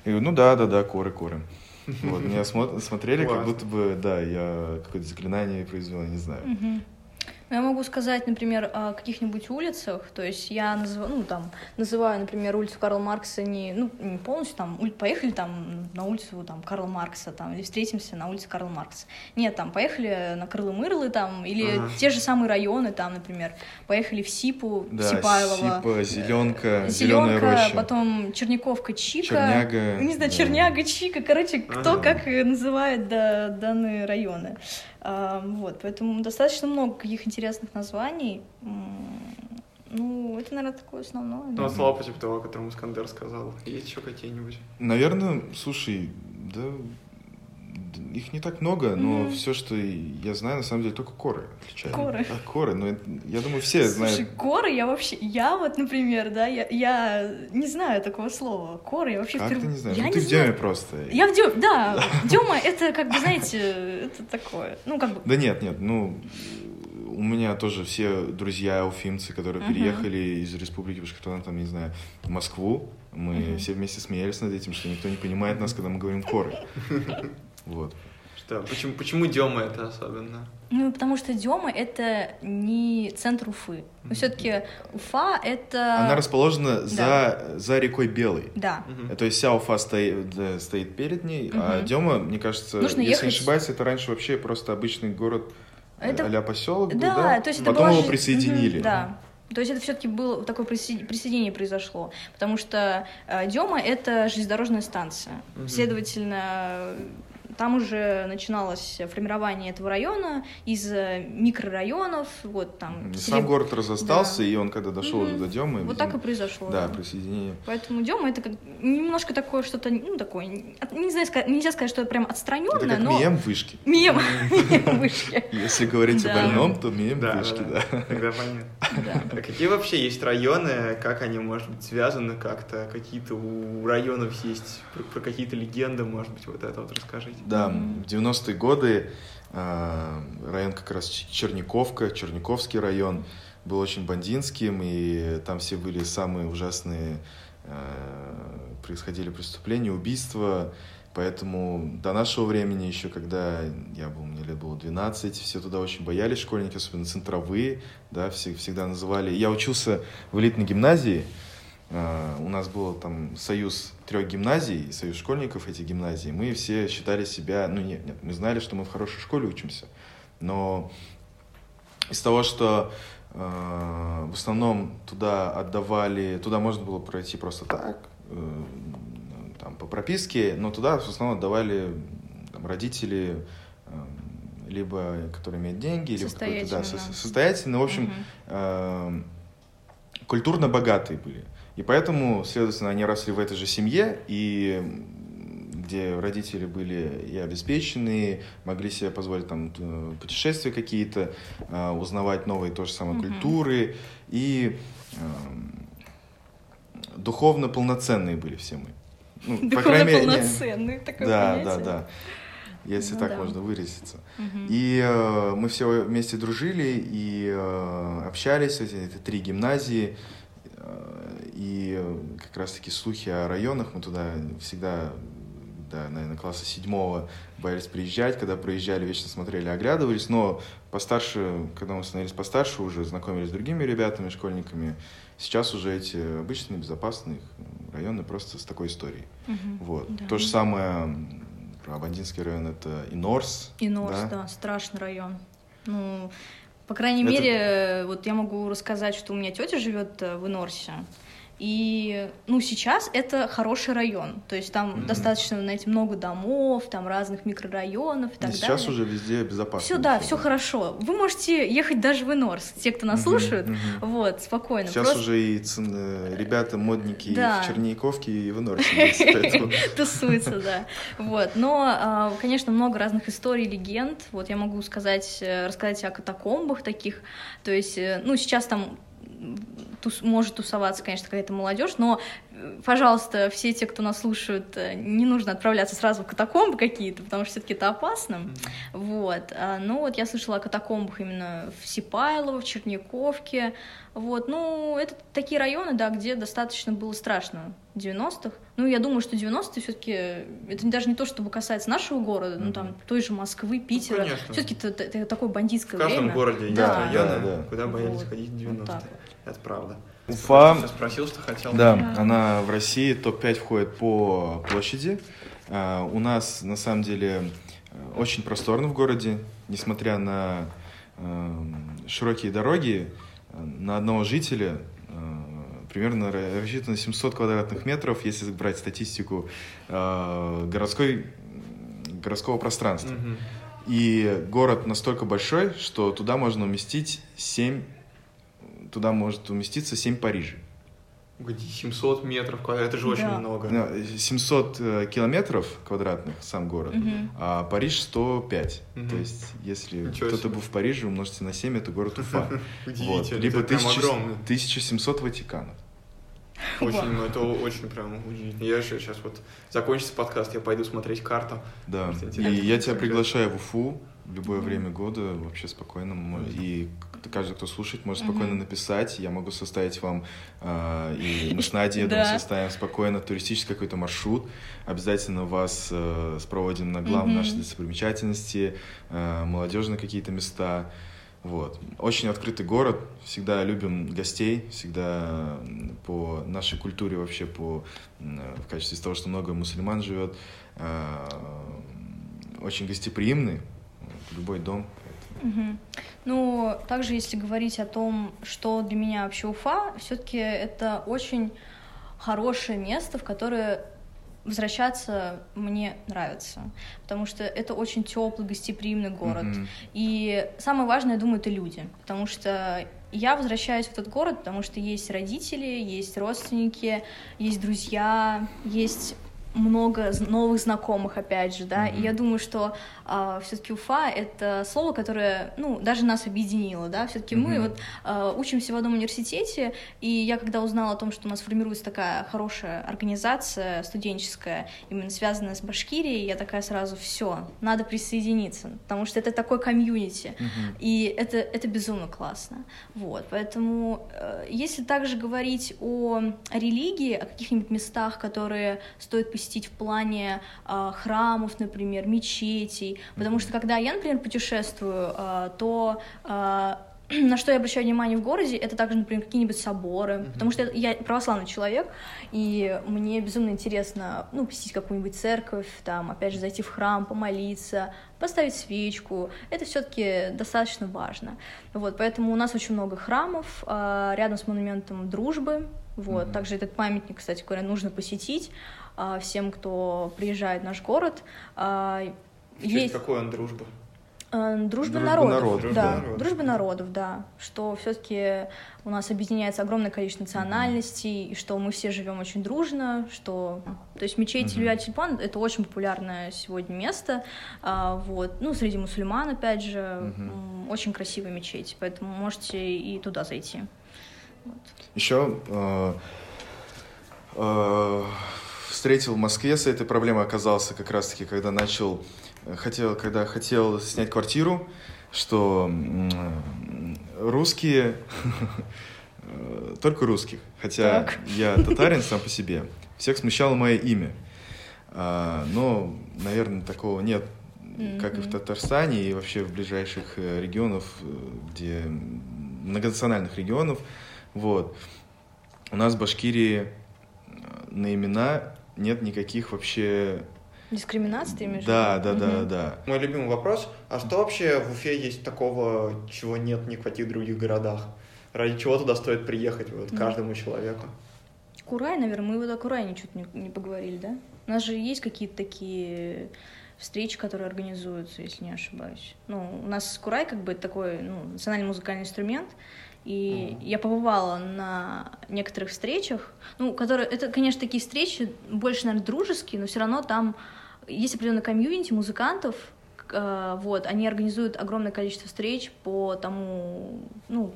я говорю, ну да, да, да, коры, коры. Вот, меня смо- смотрели, как будто бы, да, я какое-то заклинание произвел, я не знаю. Ну, Я могу сказать, например, о каких-нибудь улицах, то есть я называю, ну, там, называю, например, улицу Карла Маркса не, ну, не полностью, там, поехали там на улицу там, Карла Маркса, там, или встретимся на улице Карла Маркса. Нет, там, поехали на Крылы-Мырлы, там, или Ага. те же самые районы, там, например, поехали в Сипу, в Да, Сипайлово. Сипа, Зеленка, Зеленая Зеленка, роща. потом Черниковка, Чика. Черняга, Не знаю, да. Черняга, Чика. Короче, кто Ага. как и называет да, данные районы. Вот, поэтому достаточно много каких интересных названий. Ну, это, наверное, такое основное. Ну, да. а слова по типу того, о котором Искандер сказал. Есть еще какие-нибудь? Наверное, слушай, да, их не так много, но Мгм. все, что я знаю, на самом деле только коры отличают. Коры. А, коры, но это- я думаю, все Слушай, знают. коры я вообще... Я вот, например, да, я, я не знаю такого слова. Коры я вообще Как впервые... ты не знаешь? Я ну, не ты в знаю. Деме просто. Я в Дёме, да. Дема это, как бы, знаете, это такое. Ну, как бы... Да нет, нет, ну, у меня тоже все друзья уфимцы, которые Мгм. переехали из республики Башкортостан, там, не знаю, в Москву. Мы Мгм. все вместе смеялись над этим, что никто не понимает нас, когда мы говорим коры. Вот. Что? Почему, почему Дема это особенно? Ну, потому что Дема это не центр Уфы. Но все-таки Уфа это... Она расположена за, за рекой Белой. Да. Мгм. То есть вся Уфа стоит, да, стоит перед ней, а Мгм. Дема, мне кажется, Нужно если не ехать- ошибаюсь, это раньше вообще просто обычный город Это- а-ля поселок был, Да, да? то есть это Потом была его присоединили. Мгм, да. То есть это все-таки было такое присо- присоединение произошло, потому что э, Дема это железнодорожная станция, Мгм. следовательно, там уже начиналось формирование этого района из э, микрорайонов, вот там. Сам город разостался, Да. и он когда дошел уже до Демы... Вот так и произошло. Да, присоединение. Поэтому Дема это как немножко такое что-то, ну такое, не знаю, нельзя сказать, что это прям Это отстраненное, как но мем вышки. мем, мем вышки. Если говорить о Да. больном, то мем Да, вышки, да, да. Тогда понятно. Да. А какие вообще есть районы, как они, может быть, связаны как-то, какие-то у районов есть, про, про какие-то легенды, может быть, вот это вот расскажите. Да, в 90-е годы э, район как раз Черниковка, Черниковский район был очень бандитским, и там все были самые ужасные, э, происходили преступления, убийства, поэтому до нашего времени еще, когда я был, мне лет было 12, все туда очень боялись, школьники, особенно центровые, да, все, всегда называли. Я учился в элитной гимназии, а, У нас был там союз трех гимназий, союз школьников этих гимназий. Мы все считали себя, ну нет, нет, мы знали, что мы в хорошей школе учимся, но из того, что э, в основном туда отдавали, туда можно было пройти просто так, э, там по прописке, но туда в основном отдавали там, родители, э, либо которые имеют деньги, либо какой-то, да, со- состоятельные, в общем, Мгм. э, культурно богатые были. И поэтому, следовательно, они росли в этой же семье, и где родители были и обеспеченные, могли себе позволить там э, путешествия какие-то, э, узнавать новые тоже самые Мгм. культуры, и эм, духовно полноценные были все мы. Ну, по Духовно крайней мере, полноценный такое Да, да, понятие. да. Если Ну так да. можно выразиться. Мгм. И э, мы все вместе дружили и э, общались, эти, это три гимназии, э, и э, как раз-таки слухи о районах, мы туда всегда, да, наверное, класса седьмого боялись приезжать, когда проезжали, вечно смотрели, оглядывались, но постарше, когда мы становились постарше, уже знакомились с другими ребятами, школьниками, сейчас уже эти обычные, безопасные районы просто с такой историей. Мгм. Вот. Да. То же самое про Абандинский район, это Инорс. И Норс, да? да? страшный район. Ну, по крайней Это- мере, вот я могу рассказать, что у меня тетя живет э, в Инорсе. И, ну, сейчас это хороший район. То есть там Мгм. достаточно, знаете, много домов, там разных микрорайонов и И так сейчас далее. уже везде безопасно. Все, да, все хорошо. Вы можете ехать даже в Инорс, те, кто нас Мгм, слушают. мгм. Вот, спокойно. Сейчас Просто уже и цен- э, ребята, модники Да. в Черниковке и в Инорсе тусуется, да. Вот. Но, а, конечно, много разных историй, легенд. Вот я могу сказать, э, рассказать о катакомбах таких. То есть, э, ну, сейчас там тус- может тусоваться, конечно, какая-то молодежь, но, пожалуйста, все те, кто нас слушают, э, не нужно отправляться сразу в катакомбы какие-то, потому что все-таки это опасно. Вот. А, Ну, вот я слышала о катакомбах именно в Сипайлово, в Черниковке. Вот. Ну, это такие районы, да, где достаточно было страшно в 90-х. Ну, я думаю, что 90-е все-таки это даже не то, чтобы касается нашего города, ну, там, той же Москвы, Питера. конечно. все-таки это, это такое В бандитское каждом время. городе есть Да. районы, Да, да, да. куда боялись Вот. ходить в Вот 90-е. так. Это правда. Уфа, Ты спросил, что хотел? да, Да. она в России топ-5 входит по площади. А, У нас, на самом деле, э, очень просторно в городе, несмотря на эм, широкие дороги, э, на одного жителя э, примерно ра- рассчитано 700 квадратных метров, если брать статистику городской, городского пространства. Мгм. И город настолько большой, что туда можно уместить 7, туда может уместиться 7 Парижей. Где 700 метров квадратных, это же очень Да. много. Ну, 700 э, километров квадратных сам город, Мгм. а Париж 10005. Мгм. То есть, если кто-то был в Париже, умножьте на 7, это город Уфа. Вот. Либо это прям 1000 огромно. 1700 Ватиканов. Очень, ну, это очень прям удивительно. Я еще сейчас вот закончится подкаст, я пойду смотреть карту. Да. И я тебя приглашаю в Уфу в любое время года, вообще спокойно. И каждый, кто слушает, может спокойно Мгм. написать. Я могу составить вам, а, и мы с Надей, я думаю, составим спокойно туристический какой-то маршрут. Обязательно вас э, спроводим на главные Мгм. наши достопримечательности, э, молодежные какие-то места. Вот. Очень открытый город, всегда любим гостей, всегда по нашей культуре вообще, по, э, в качестве того, что много мусульман живет, э, очень гостеприимный, любой дом. Мгм. Ну, также, если говорить о том, что для меня вообще Уфа, все-таки это очень хорошее место, в которое возвращаться мне нравится, потому что это очень теплый, гостеприимный город. Mm-hmm. И самое важное, я думаю, это люди, потому что я возвращаюсь в этот город, потому что есть родители, есть родственники, есть друзья, есть много новых знакомых, опять же, да, mm-hmm. и я думаю, что э, а, все-таки Уфа это слово, которое, ну, даже нас объединило, да, все-таки mm-hmm. мы вот э, учимся в одном университете, и я когда узнала о том, что у нас формируется такая хорошая организация студенческая, именно связанная с Башкирией, я такая сразу, все, надо присоединиться, потому что это такой комьюнити, mm-hmm. и это, это безумно классно, вот, поэтому э, если также говорить о религии, о каких-нибудь местах, которые стоит посетить, посетить в плане э, храмов, например, мечетей, потому что когда я, например, путешествую, э, то э, на что я обращаю внимание в городе, это также, например, какие-нибудь соборы, mm-hmm. потому что я православный человек, и мне безумно интересно, ну, посетить какую-нибудь церковь, там, опять же, зайти в храм, помолиться, поставить свечку, это все-таки достаточно важно, вот, поэтому у нас очень много храмов, рядом с монументом дружбы, вот, mm-hmm. также этот памятник, кстати говоря, нужно посетить, а, всем, кто приезжает в наш город. А, есть... какой он дружба? Дружба, дружба народов, народов, да, народов. дружба народов, да, что все-таки у нас объединяется огромное количество национальностей, и что мы все живем очень дружно, что, то есть мечеть mm-hmm. Илья Тюльпан это очень популярное сегодня место, а, вот, ну среди мусульман опять же mm-hmm. очень красивая мечеть, поэтому можете и туда зайти. Вот. Еще э, э, встретил в Москве с этой проблемой оказался как раз-таки, когда начал, э, хотел, когда хотел снять квартиру, что русские, э, только русских, хотя так. я татарин сам по себе, всех смущало мое имя. А, но, наверное, такого нет, как и в Татарстане, и вообще в ближайших э, регионах, где многонациональных регионов. Вот. У нас в Башкирии на имена нет никаких вообще... Дискриминации, ты имеешь Да, да, да, да. Мой любимый вопрос, а что вообще в Уфе есть такого, чего нет ни в каких других городах? Ради чего туда стоит приехать вот, каждому человеку? Курай, наверное, мы вот о Курае ничего не, не поговорили, да? У нас же есть какие-то такие встречи, которые организуются, если не ошибаюсь. Ну, у нас Курай как бы такой ну, национальный музыкальный инструмент, и mm-hmm. я побывала на некоторых встречах, ну, которые, это, конечно, такие встречи больше, наверное, дружеские, но все равно там есть определенный комьюнити музыкантов, э, вот, они организуют огромное количество встреч по тому, ну,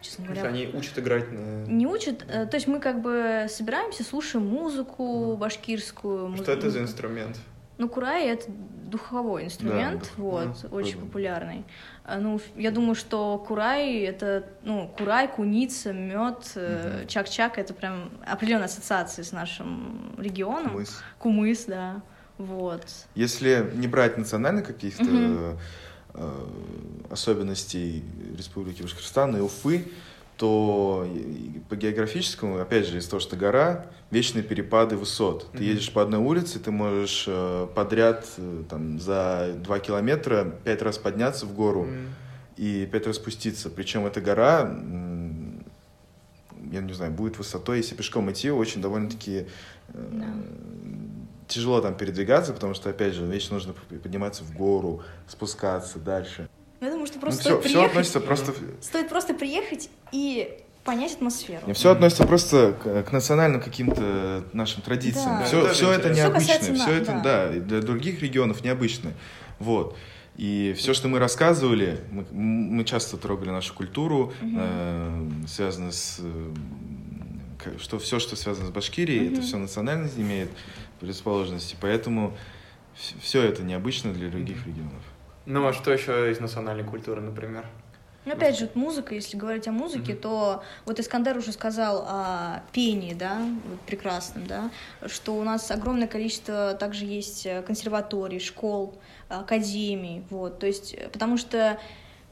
честно говоря. Они учат играть на... Не учат, э, то есть мы как бы собираемся, слушаем музыку башкирскую. Что муз... это за инструмент? Ну, курай — это духовой инструмент, да, вот, да, очень да. популярный. А, ну, я думаю, что курай — это, ну, курай, куница, мед, угу. чак-чак — это прям определенная ассоциация с нашим регионом. Кумыс. Кумыс, да, вот. Если не брать национальных каких-то угу. особенностей Республики Башкортостан и Уфы, то по географическому, опять же, из-за того, что гора, вечные перепады высот. Ты mm-hmm. едешь по одной улице, ты можешь э, подряд э, там, за два километра пять раз подняться в гору mm-hmm. и пять раз спуститься. Причем эта гора, я не знаю, будет высотой, если пешком идти, очень довольно-таки yeah. тяжело там передвигаться, потому что, опять же, вечно нужно подниматься в гору, спускаться дальше. Я думаю, что просто ну, все, все относится просто... Стоит просто приехать и понять атмосферу. Все относится просто к, к национальным каким-то нашим традициям. Да. Все, да, все это необычное, все, все это, да. да, для других регионов необычное. Вот. И все, что мы рассказывали, мы, мы часто трогали нашу культуру, угу. э, связано с что все, что связано с Башкирией, угу. это все национальность имеет предрасположенности, поэтому все это необычно для других угу. регионов. Ну, а что еще из национальной культуры, например? Ну, опять же, музыка, если говорить о музыке, mm-hmm. то вот Искандер уже сказал о пении, да, вот прекрасном, да, что у нас огромное количество также есть консерваторий, школ, академий, вот, то есть, потому что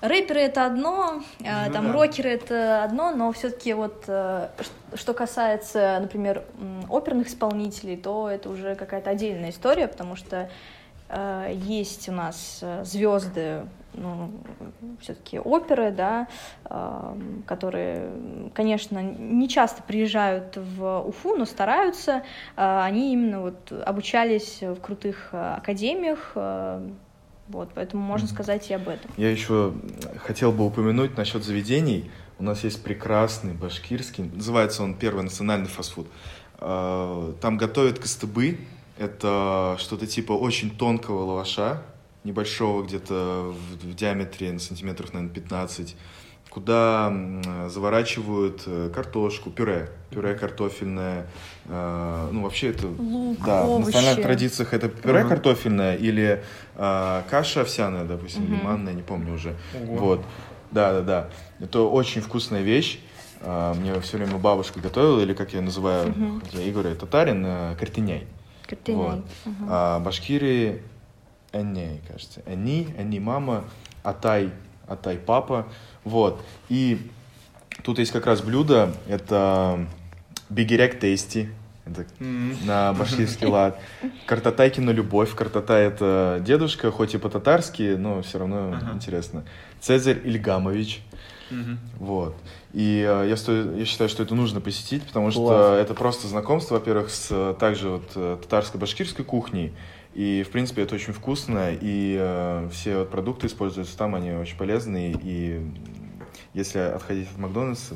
рэперы это одно, ну, там да. рокеры это одно, но все-таки вот э, что касается, например, оперных исполнителей, то это уже какая-то отдельная история, потому что э, есть у нас э, звезды ну, все-таки оперы, да, которые, конечно, не часто приезжают в Уфу, но стараются. Они именно вот обучались в крутых академиях, вот, поэтому можно сказать и об этом. Я еще хотел бы упомянуть насчет заведений. У нас есть прекрасный башкирский, называется он первый национальный фастфуд. Там готовят костыбы, это что-то типа очень тонкого лаваша, небольшого, где-то в, в диаметре на сантиметров, наверное, 15, куда заворачивают э, картошку, пюре, пюре картофельное. Э, ну, вообще это... Лук, да, овощи. в национальных традициях это пюре Ага. картофельное или э, каша овсяная, допустим, Мгм. или манная, не помню уже. Ого. Вот. Да, да, да. Это очень вкусная вещь. А, Мне все время бабушка готовила, или как я называю, хотя я Игорь татарин, э, Картиняй. Вот. Мгм. А башкиры Энни, кажется. Энни, Энни мама, Атай, Атай папа. Вот. И тут есть как раз блюдо, это бигерек тести. Это М. на башкирский лад. Картатайки на любовь. Картатай это дедушка, хоть и по-татарски, но все равно Ага. интересно. Цезарь Ильгамович. Мгм. Вот. И э, я, сто- я считаю, что это нужно посетить, потому что Класс. это просто знакомство, во-первых, с э, также вот э, татарско-башкирской кухней. И, в принципе, это очень вкусно, и э, все вот продукты используются там, они очень полезные, и если отходить от Макдональдса,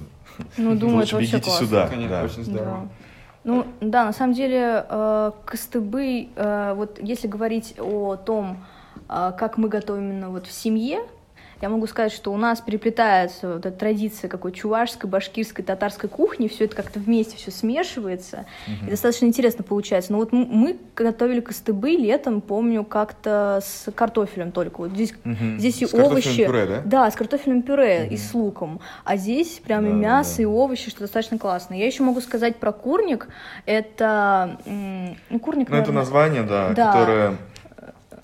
Ну, думаю, лучше бегите классно. сюда. Конечно, да. очень здорово. Да. Ну, да, на самом деле, э, костыбы, э, вот если говорить о том, э, как мы готовим именно вот в семье, я могу сказать, что у нас переплетается вот эта традиция какой чувашской, башкирской, татарской кухни, все это как-то вместе все смешивается, и достаточно интересно получается. Но вот мы готовили костыбы летом, помню, как-то с картофелем только. Вот здесь, Мгм. здесь и С картофельным овощи. пюре, да? Да, с картофельным пюре и Мгм. с луком. А здесь прям и Да, мясо, да. и овощи, что достаточно классно. Я еще могу сказать про курник. Это ну, курник, Ну, это наверное, название, да, Да. которое...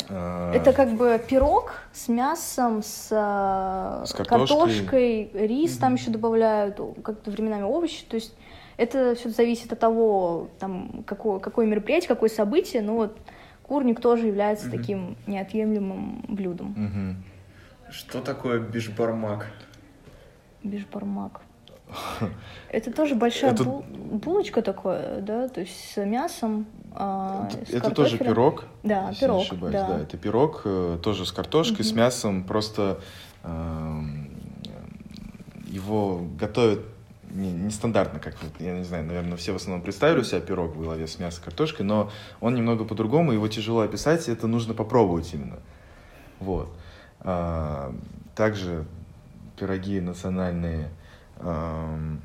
э, это как бы пирог с мясом, с, э, С картошкой. картошкой, рис там еще добавляют, как-то временами овощи. То есть это все зависит от того, там, какое, какое мероприятие, какое событие. Но вот курник тоже является Мгм. таким неотъемлемым блюдом. мгм. Что такое бишбармак? Бишбармак. Это тоже большая Это- бул- булочка такое, да, то есть с мясом. А, с Это тоже пирог. Да, если пирог, не ошибаюсь, да. да. Это пирог э, тоже с картошкой, с Мгм. мясом. Просто эм, его готовят не- нестандартно, как вот, я не знаю, наверное, все в основном представили у себя пирог в голове с мясом, картошкой, но он немного по-другому, его тяжело описать, это нужно попробовать именно. Вот. А, также пироги национальные. эм,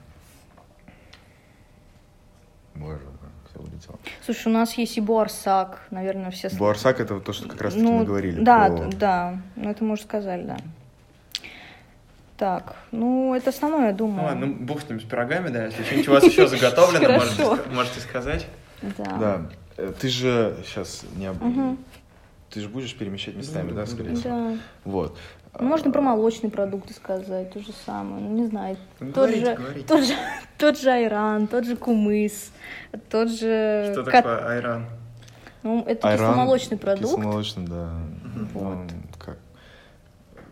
Боже, все улетело. Слушай, у нас есть и буарсак, наверное, все... Буарсак это вот то, что как раз таки ну, мы говорили. Да, про- да, ну это мы уже сказали, да. Так, ну это основное, я Ну думаю. ладно, ну бог с ним, с пирогами, да, если что-нибудь у вас еще заготовлено, можете, можете сказать. Да. Да. Э, Ты же сейчас не Мгм. Ты же будешь перемещать местами, да, скорее всего? Да. Вот. Можно про молочные продукты сказать, то же самое. Ну, не знаю. Ну, Тот говорите, же, говорите. тот, же, тот же айран, тот же кумыс, тот же... Что кат- такое айран? Ну, это Айран, кисломолочный продукт. Кисломолочный, да. Вот. Он как,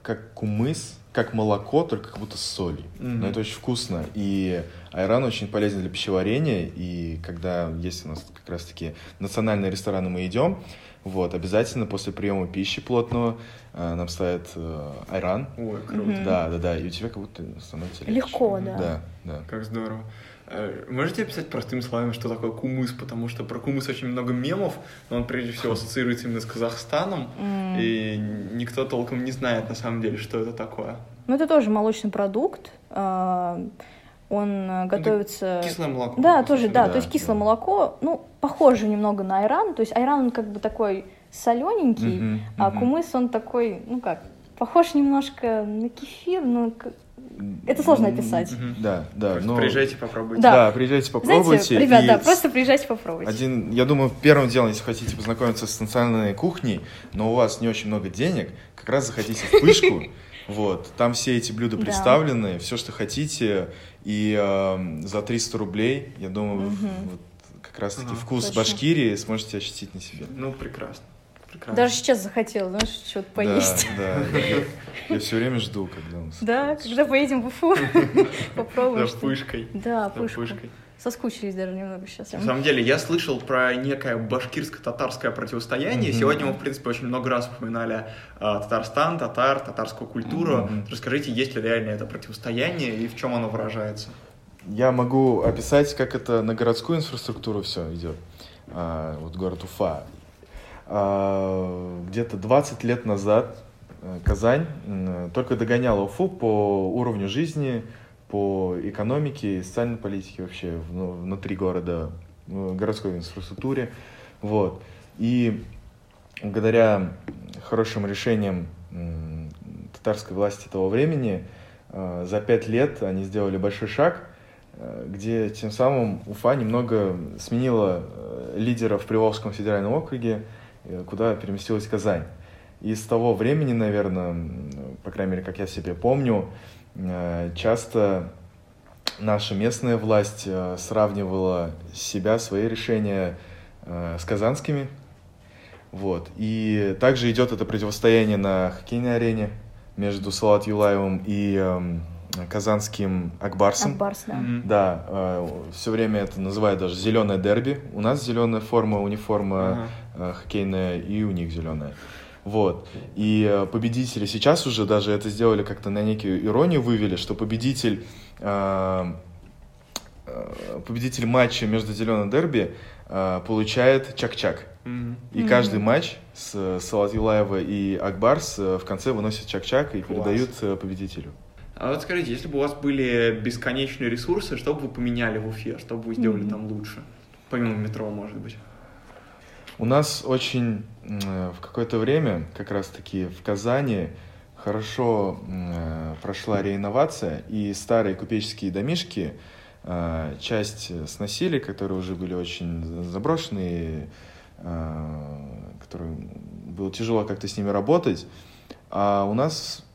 как кумыс, как молоко, только как будто с солью. Мгм. Но это очень вкусно. И айран очень полезен для пищеварения. И когда есть у нас как раз-таки национальные рестораны, мы идем, вот, обязательно после приема пищи плотного нам ставят э, айран. Ой, круто. Да, да, да. И у тебя как будто становится легче. Легко, да. Да, да. Как здорово. Э, Можете описать простыми словами, что такое кумыс? Потому что про кумыс очень много мемов, но он прежде всего ассоциируется именно с Казахстаном, М. и никто толком не знает на самом деле, что это такое. Ну, это тоже молочный продукт. а, Он э, готовится... Кислое молоко. Да, тоже, да, Да, то есть кислое да. молоко, ну, похоже немного на айран, то есть айран он как бы такой солененький, Мгм, а кумыс он такой, ну как, похож немножко на кефир, но это сложно описать. Да, да. Просто но- Приезжайте, попробуйте. Да. Да, приезжайте, попробуйте. Знаете, ребят, И да, просто приезжайте попробуйте. Один, я думаю, первым делом, если хотите познакомиться с национальной кухней, но у вас не очень много денег, как раз заходите в пышку. Вот, там все эти блюда Да. представлены, все, что хотите, и эм, за 300 рублей, я думаю, Мгм. вот как раз-таки Ага, вкус точно. Башкирии сможете ощутить на себе. Ну, прекрасно. Прекрасно. Даже сейчас захотел, знаешь, что-то поесть. Да, да. Я все время жду, когда он Да, когда поедем в Уфу, попробуем. За пышкой. Да, пышкой. Соскучились даже немного сейчас. На самом деле, я слышал про некое башкирско-татарское противостояние. Mm-hmm. Сегодня мы, в принципе, очень много раз упоминали э, Татарстан, татар, татарскую культуру. Mm-hmm. Расскажите, есть ли реально это противостояние и в чем оно выражается? Я могу описать, как это на городскую инфраструктуру все идет. А, вот город Уфа. А, где-то 20 лет назад э, Казань только догоняла Уфу по уровню жизни, по экономике социальной политике вообще ну, внутри города, городской инфраструктуре. Вот. И благодаря хорошим решениям татарской власти того времени э, за пять лет они сделали большой шаг, э, где тем самым Уфа немного сменила лидера в Приволжском федеральном округе, куда переместилась Казань. И с того времени, наверное, по крайней мере, как я себе помню, Э, часто наша местная власть э, сравнивала себя, свои решения э, с казанскими. Вот. И также идет это противостояние на хоккейной арене между Салат Юлаевым и эм, казанским Акбарсом. Акбарс, да. Mm-hmm. Да, э, все время это называют даже зеленое дерби. У нас зеленая форма, униформа uh-huh. э, хоккейная, и у них зеленая. Вот. И э, победители сейчас уже даже это сделали как-то на некую иронию вывели, что победитель, э, э, победитель матча между зеленым дерби получает чак-чак. Mm-hmm. И mm-hmm. каждый матч с Салат Юлаева и Акбарс в конце выносят чак-чак и Класс. передают победителю. А вот скажите, если бы у вас были бесконечные ресурсы, что бы вы поменяли в Уфе, что бы вы сделали mm-hmm. там лучше? Помимо метро, может быть. У нас очень э, в какое-то время, как раз-таки в Казани, хорошо э, прошла реинновация, и старые купеческие домишки э, часть сносили, которые уже были очень заброшенные, которые было тяжело как-то с ними работать, а у нас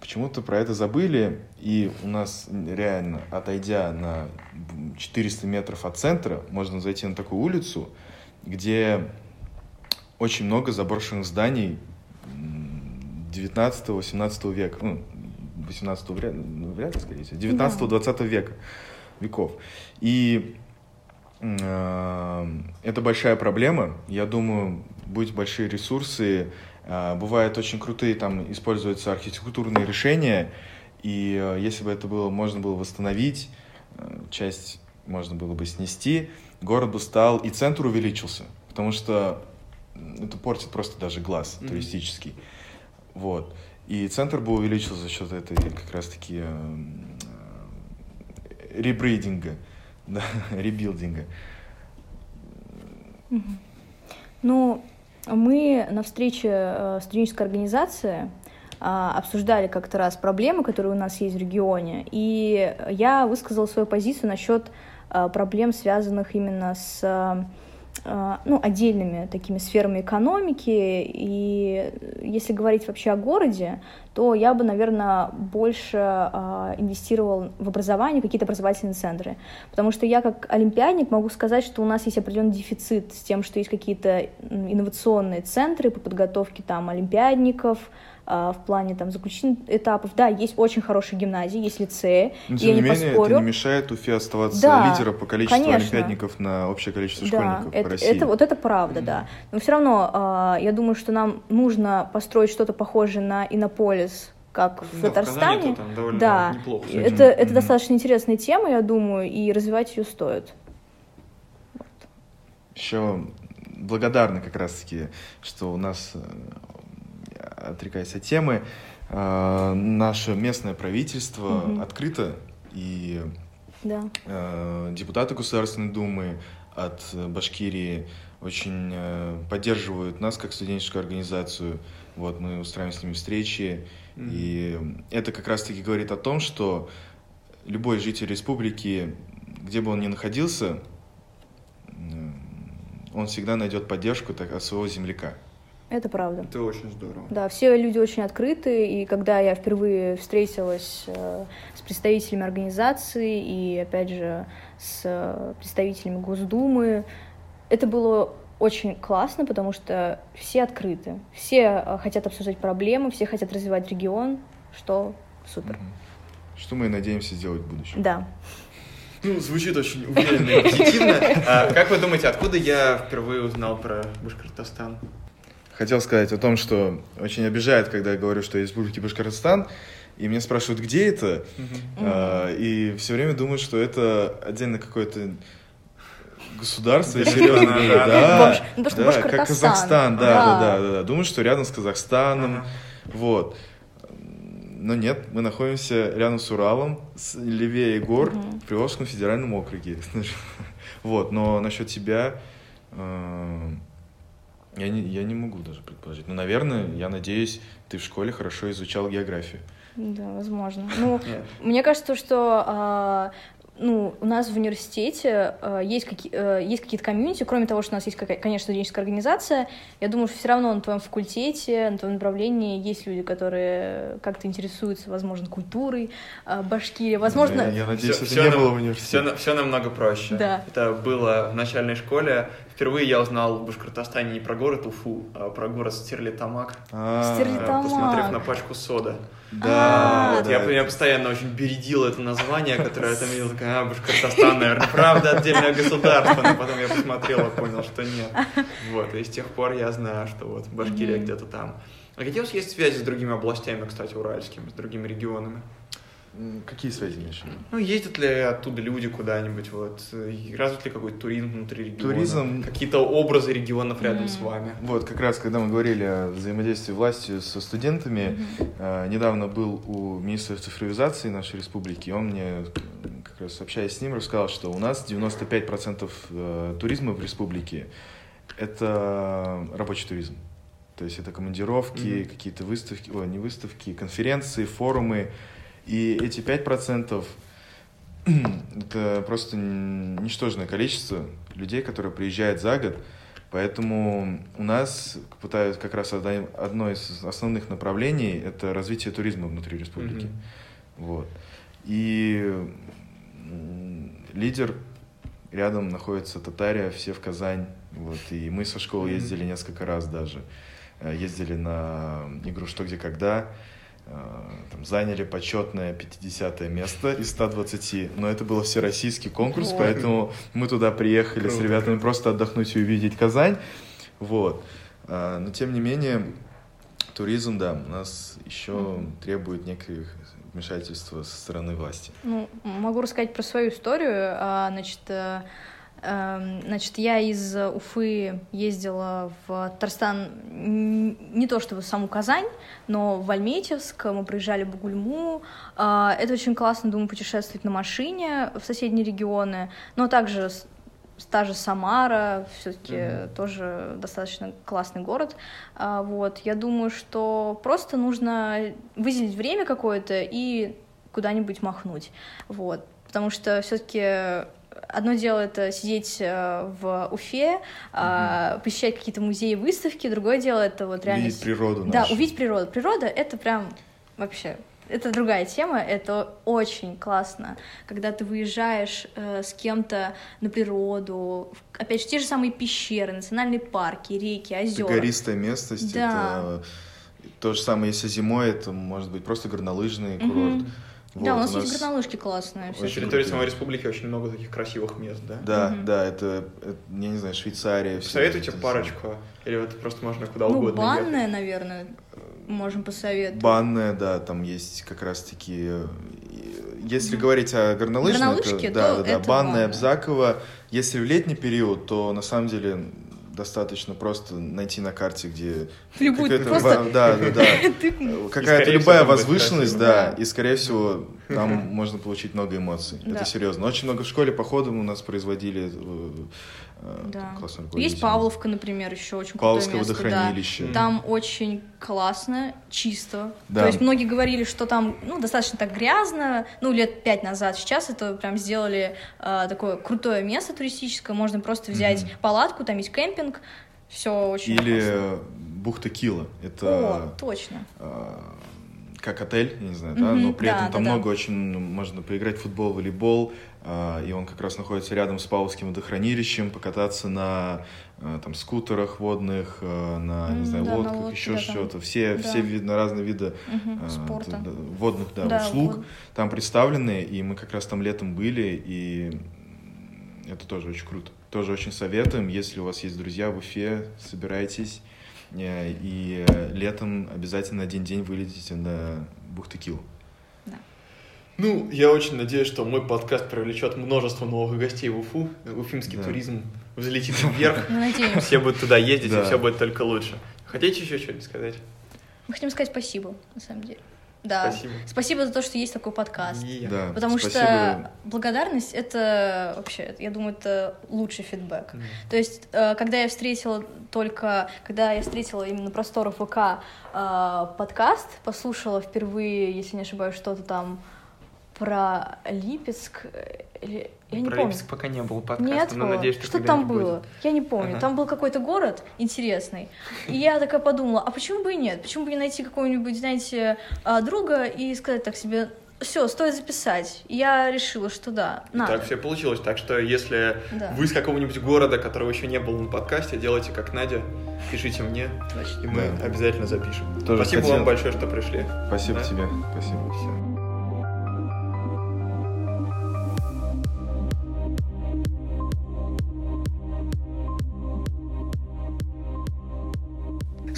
почему-то про это забыли, и у нас реально, отойдя на 400 метров от центра, можно зайти на такую улицу, где очень много заброшенных зданий 19-18 века, ну, 18 вряд, ну, вряд ли, скорее всего, 19-20 века, веков. И э, это большая проблема. Я думаю, будут большие ресурсы. Э, бывают очень крутые, там используются архитектурные решения. И э, если бы это было, можно было восстановить, э, часть можно было бы снести, город бы стал, и центр увеличился. Потому что это портит просто даже глаз mm-hmm. туристический. Вот. И центр бы увеличился за счет этой как раз-таки э, э, ребрейдинга, да, ребилдинга. Mm-hmm. Ну, мы на встрече э, студенческой организации э, обсуждали как-то раз проблемы, которые у нас есть в регионе, и я высказала свою позицию насчет проблем, связанных именно с а, ну, отдельными такими сферами экономики. И если говорить вообще о городе, то я бы, наверное, больше э, инвестировал в образование, какие-то образовательные центры. Потому что я как олимпиадник могу сказать, что у нас есть определенный дефицит с тем, что есть какие-то инновационные центры по подготовке там олимпиадников, в плане там заключительных этапов. Да, есть очень хорошие гимназии, есть лицеи. Но, тем не менее, поспорю. это не мешает Уфе оставаться да, лидером по количеству конечно. олимпиадников на общее количество да, школьников это, России. Это, вот это правда, mm-hmm. да. Но все равно а, я думаю, что нам нужно построить что-то похожее на Иннополис, как в да, Татарстане. В там да, неплохо. Это, это mm-hmm. достаточно интересная тема, я думаю, и развивать ее стоит. Вот. Еще благодарны как раз-таки, что у нас э, отрекаясь от темы, э, наше местное правительство угу. открыто, и да. э, депутаты Государственной Думы от Башкирии очень э, поддерживают нас как студенческую организацию. Вот мы устраиваем с ними встречи, mm и это как раз-таки говорит о том, что любой житель республики, где бы он ни находился, он всегда найдет поддержку так, от своего земляка. Это правда. Это очень здорово. Да, все люди очень открыты, и когда я впервые встретилась э, с представителями организации и, опять же, с представителями Госдумы, это было очень классно, потому что все открыты, все э, хотят обсуждать проблемы, все хотят развивать регион, что супер. Что мы надеемся сделать в будущем. Да. Ну, звучит очень уверенно и позитивно. А, как вы думаете, откуда я впервые узнал про Башкортостан? Хотел сказать о том, что очень обижает, когда я говорю, что я из Республики Башкортостан, и меня спрашивают, где это, А, и все время думают, что это отдельно какое-то государство, Да, серьезное, да, да, как. Казахстан, да, Да. да, да, да. Думают, что рядом с Казахстаном, вот. Но нет, мы находимся рядом с Уралом, с левее гор, в Приволжском федеральном округе. Вот, но насчет тебя э, я не, я не могу даже предположить. Но, наверное, я надеюсь, ты в школе хорошо изучал географию. Да, возможно. Ну, мне кажется, что а, ну, у нас в университете а, есть, какие, э, есть какие-то комьюнити, кроме того, что у нас есть, какая- конечно, студенческая организация, я думаю, что все равно на твоем факультете, на твоем направлении есть люди, которые как-то интересуются, возможно, культурой а, Башкирии, возможно... Я, я надеюсь, Всё- это всё не нам- было в Все, университете. все намного проще. Да. Это было в начальной школе. Впервые я узнал в Башкортостане не про город Уфу, а про город Стерлитамак, Стерлитамак. посмотрев на пачку сода. Да, А, Вот, я, я постоянно очень бередил это название, которое я там видел, такая, а, Башкортостан, наверное, правда, отдельное государство, но потом я посмотрел и понял, что нет. Вот, и с тех пор я знаю, что вот Башкирия где-то там. А какие у вас есть связи с другими областями, кстати, уральскими, с другими регионами? Какие связи, Миша? Ну, ездят ли оттуда люди куда-нибудь, вот, развит ли какой-то туризм внутри региона? Туризм- Какие-то образы регионов рядом Мгм. с вами? Вот, как раз, когда мы говорили о взаимодействии власти со студентами, э, недавно был у министра цифровизации нашей республики, и он мне, как раз общаясь с ним, рассказал, что у нас 95% э, туризма в республике — это рабочий туризм. То есть это командировки, Мгм. какие-то выставки, ой, не выставки, конференции, форумы. И эти 5% это просто ничтожное количество людей, которые приезжают за год. Поэтому у нас пытаются как раз одно из основных направлений это развитие туризма внутри республики. Мгм. Вот. И лидер рядом находится Татария, все в Казань. Вот. И мы со школы ездили несколько раз даже. Э, Ездили на игру «Что, где, когда». Э, Там заняли почетное 50 место из 120, но это был всероссийский конкурс, Ой. поэтому мы туда приехали с Круто, ребятами круто. просто отдохнуть и увидеть Казань. Вот. А, Но тем не менее, туризм, да, у нас еще Мгм. требует неких вмешательства со стороны власти. Ну, могу рассказать про свою историю. А, Значит, э, значит, я из Уфы ездила в Татарстан не то чтобы в саму Казань, но в Альметьевск, мы проезжали Бугульму. А, Это очень классно, думаю, путешествовать на машине в соседние регионы, но также та же Самара, все-таки Мгм. тоже достаточно классный город. А, Вот, я думаю, что просто нужно выделить время какое-то и куда-нибудь махнуть. Вот. Потому что все-таки одно дело это сидеть э, в Уфе, а, посещать какие-то музеи, выставки, другое дело это вот реально... Видеть природу Да, нашу. увидеть природу. Природа — это прям вообще... Это другая тема, это очень классно, когда ты выезжаешь э, с кем-то на природу, в- опять же, те же самые пещеры, национальные парки, реки, Это озера. гористая местность, Да. это то же самое, если зимой, это может быть просто горнолыжный курорт. Да, у Вот, нас, есть горнолыжки классные. На территории самой республики очень много таких красивых мест, да? Да, Мгм. да, это, это, я не знаю, Швейцария. это- парочку, или вот просто можно куда Ну, угодно ехать? банная, наверное, можем посоветовать. Банная, да, там есть как раз-таки... э, Если говорить о горнолыжной, Горнолыжке, то, да, то да, да, банная, банная. Абзакова. Если в летний период, то на самом деле достаточно просто найти на карте, где... Какая-то просто- ба- Да, да, да. Какая-то скорее любая возвышенность, да, и, скорее всего, там можно получить много эмоций. Это серьезно. Очень много в школе по ходам у нас производили э, э, Да. классные Есть руководители. Павловка, например, еще очень Павловское крутое место. да. водохранилище. Там очень классно, чисто. Да. То есть многие говорили, что там ну, достаточно так грязно, ну, лет пять назад. Сейчас это прям сделали э, такое крутое место туристическое. Можно просто взять Мгм. палатку, там есть кемпинг. Все очень Или классно. э, бухта Кила. Это О, точно. э, как отель, я не знаю, да, Мгм, но при да, этом там да, да. много очень, ну, можно поиграть в футбол, волейбол, и он как раз находится рядом с Павловским водохранилищем, покататься на а, там скутерах водных, а, на, не знаю, да, на лодках, лодке, еще да, что-то. Все, Да. все видно разные виды а, спорта. водных да, Да, услуг вот. там представлены, и мы как раз там летом были, и это тоже очень круто. Тоже очень советуем, если у вас есть друзья в Уфе, собирайтесь, э, и э, летом обязательно один день вылетите на Бухты-Кил. Ну, я очень надеюсь, что мой подкаст привлечет множество новых гостей в Уфу. Уфимский Да. туризм взлетит вверх. Мы надеемся. Все будут туда ездить, и Да. все будет только лучше. Хотите еще что-нибудь сказать? Мы хотим сказать спасибо, на самом деле. Да. Спасибо. Спасибо за то, что есть такой подкаст. И- Да, Потому спасибо. что благодарность это вообще, я думаю, это лучший фидбэк. Мгм. То есть, э, когда я встретила только, когда я встретила именно просторов ВК э, подкаст, послушала впервые, если не ошибаюсь, что-то там про Липецк, э, или- я не Про помню. Липецк пока не было подкаста, Нет, но надеюсь, что что там было? будет. Я не помню. Ага. Там был какой-то город интересный. И я такая подумала, а почему бы и нет? Почему бы не найти какого-нибудь, знаете, а, друга и сказать так себе, все, стоит записать. Я решила, что да, И надо. Так все получилось. Так что, если Да. вы из какого-нибудь города, которого еще не было на подкасте, делайте как Надя, пишите мне, и мы Да. обязательно запишем. Тоже Спасибо хотел. вам большое, что пришли. Спасибо Да? тебе. Спасибо. Всё.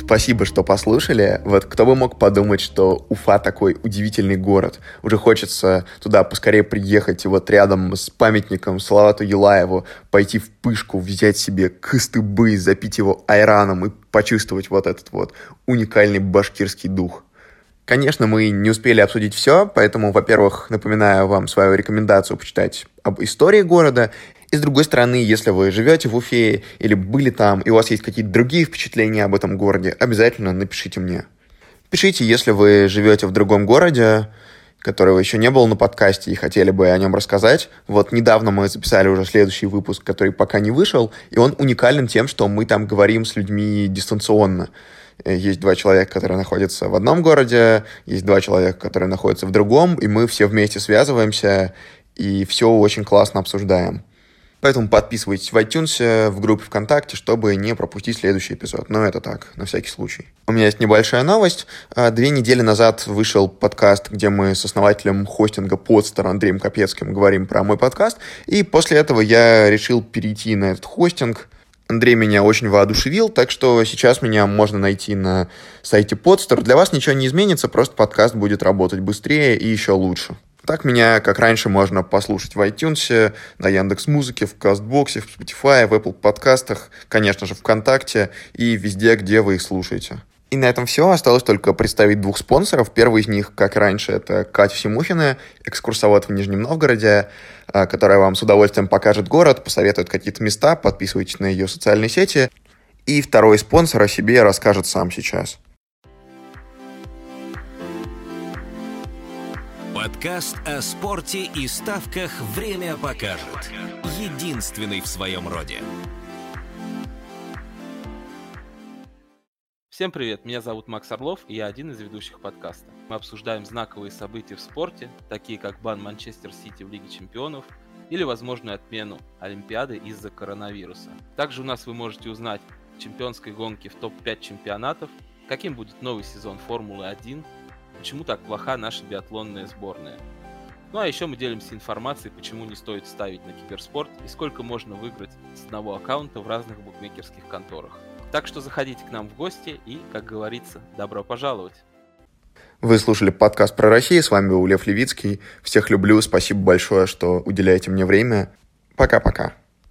Спасибо, что послушали. Вот кто бы мог подумать, что Уфа такой удивительный город. Уже хочется туда поскорее приехать и вот рядом с памятником Салавату Юлаеву пойти в пышку, взять себе кыстыбы, запить его айраном и почувствовать вот этот вот уникальный башкирский дух. Конечно, мы не успели обсудить все, поэтому, во-первых, напоминаю вам свою рекомендацию почитать об истории города. И с другой стороны, если вы живете в Уфе или были там, и у вас есть какие-то другие впечатления об этом городе, обязательно напишите мне. Пишите, если вы живете в другом городе, которого еще не было на подкасте и хотели бы о нем рассказать. Вот недавно мы записали уже следующий выпуск, который пока не вышел, и он уникален тем, что мы там говорим с людьми дистанционно. Есть два человека, которые находятся в одном городе, есть два человека, которые находятся в другом, и мы все вместе связываемся и все очень классно обсуждаем. Поэтому подписывайтесь в iTunes, в группе ВКонтакте, чтобы не пропустить следующий эпизод. Но это так, на всякий случай. У меня есть небольшая новость. А, Две недели назад вышел подкаст, где мы с основателем хостинга Podster Андреем Капецким говорим про мой подкаст. И после этого я решил перейти на этот хостинг. Андрей меня очень воодушевил, так что сейчас меня можно найти на сайте Podster. Для вас ничего не изменится, просто подкаст будет работать быстрее и еще лучше. Так меня, как раньше, можно послушать в iTunes, на Яндекс Музыке, в Кастбоксе, в Spotify, в Apple подкастах, конечно же, ВКонтакте и везде, где вы их слушаете. И на этом все. Осталось только представить двух спонсоров. Первый из них, как раньше, это Катя Всемухина, экскурсовод в Нижнем Новгороде, а, которая вам с удовольствием покажет город, посоветует какие-то места, подписывайтесь на ее социальные сети. И второй спонсор о себе расскажет сам сейчас. Подкаст о спорте и ставках «Время покажет». Единственный в своем роде. Всем привет, меня зовут Макс Орлов, и я один из ведущих подкаста. Мы обсуждаем знаковые события в спорте, такие как бан Манчестер Сити в Лиге Чемпионов или возможную отмену Олимпиады из-за коронавируса. Также у нас вы можете узнать чемпионской гонки в топ-5 чемпионатов, каким будет новый сезон Формулы-1, почему так плоха наша биатлонная сборная. Ну а еще мы делимся информацией, почему не стоит ставить на киберспорт и сколько можно выиграть с одного аккаунта в разных букмекерских конторах. Так что заходите к нам в гости и, как говорится, добро пожаловать. Вы слушали подкаст про Россию. С вами был Лев Левицкий. Всех люблю. Спасибо большое, что уделяете мне время. Пока-пока.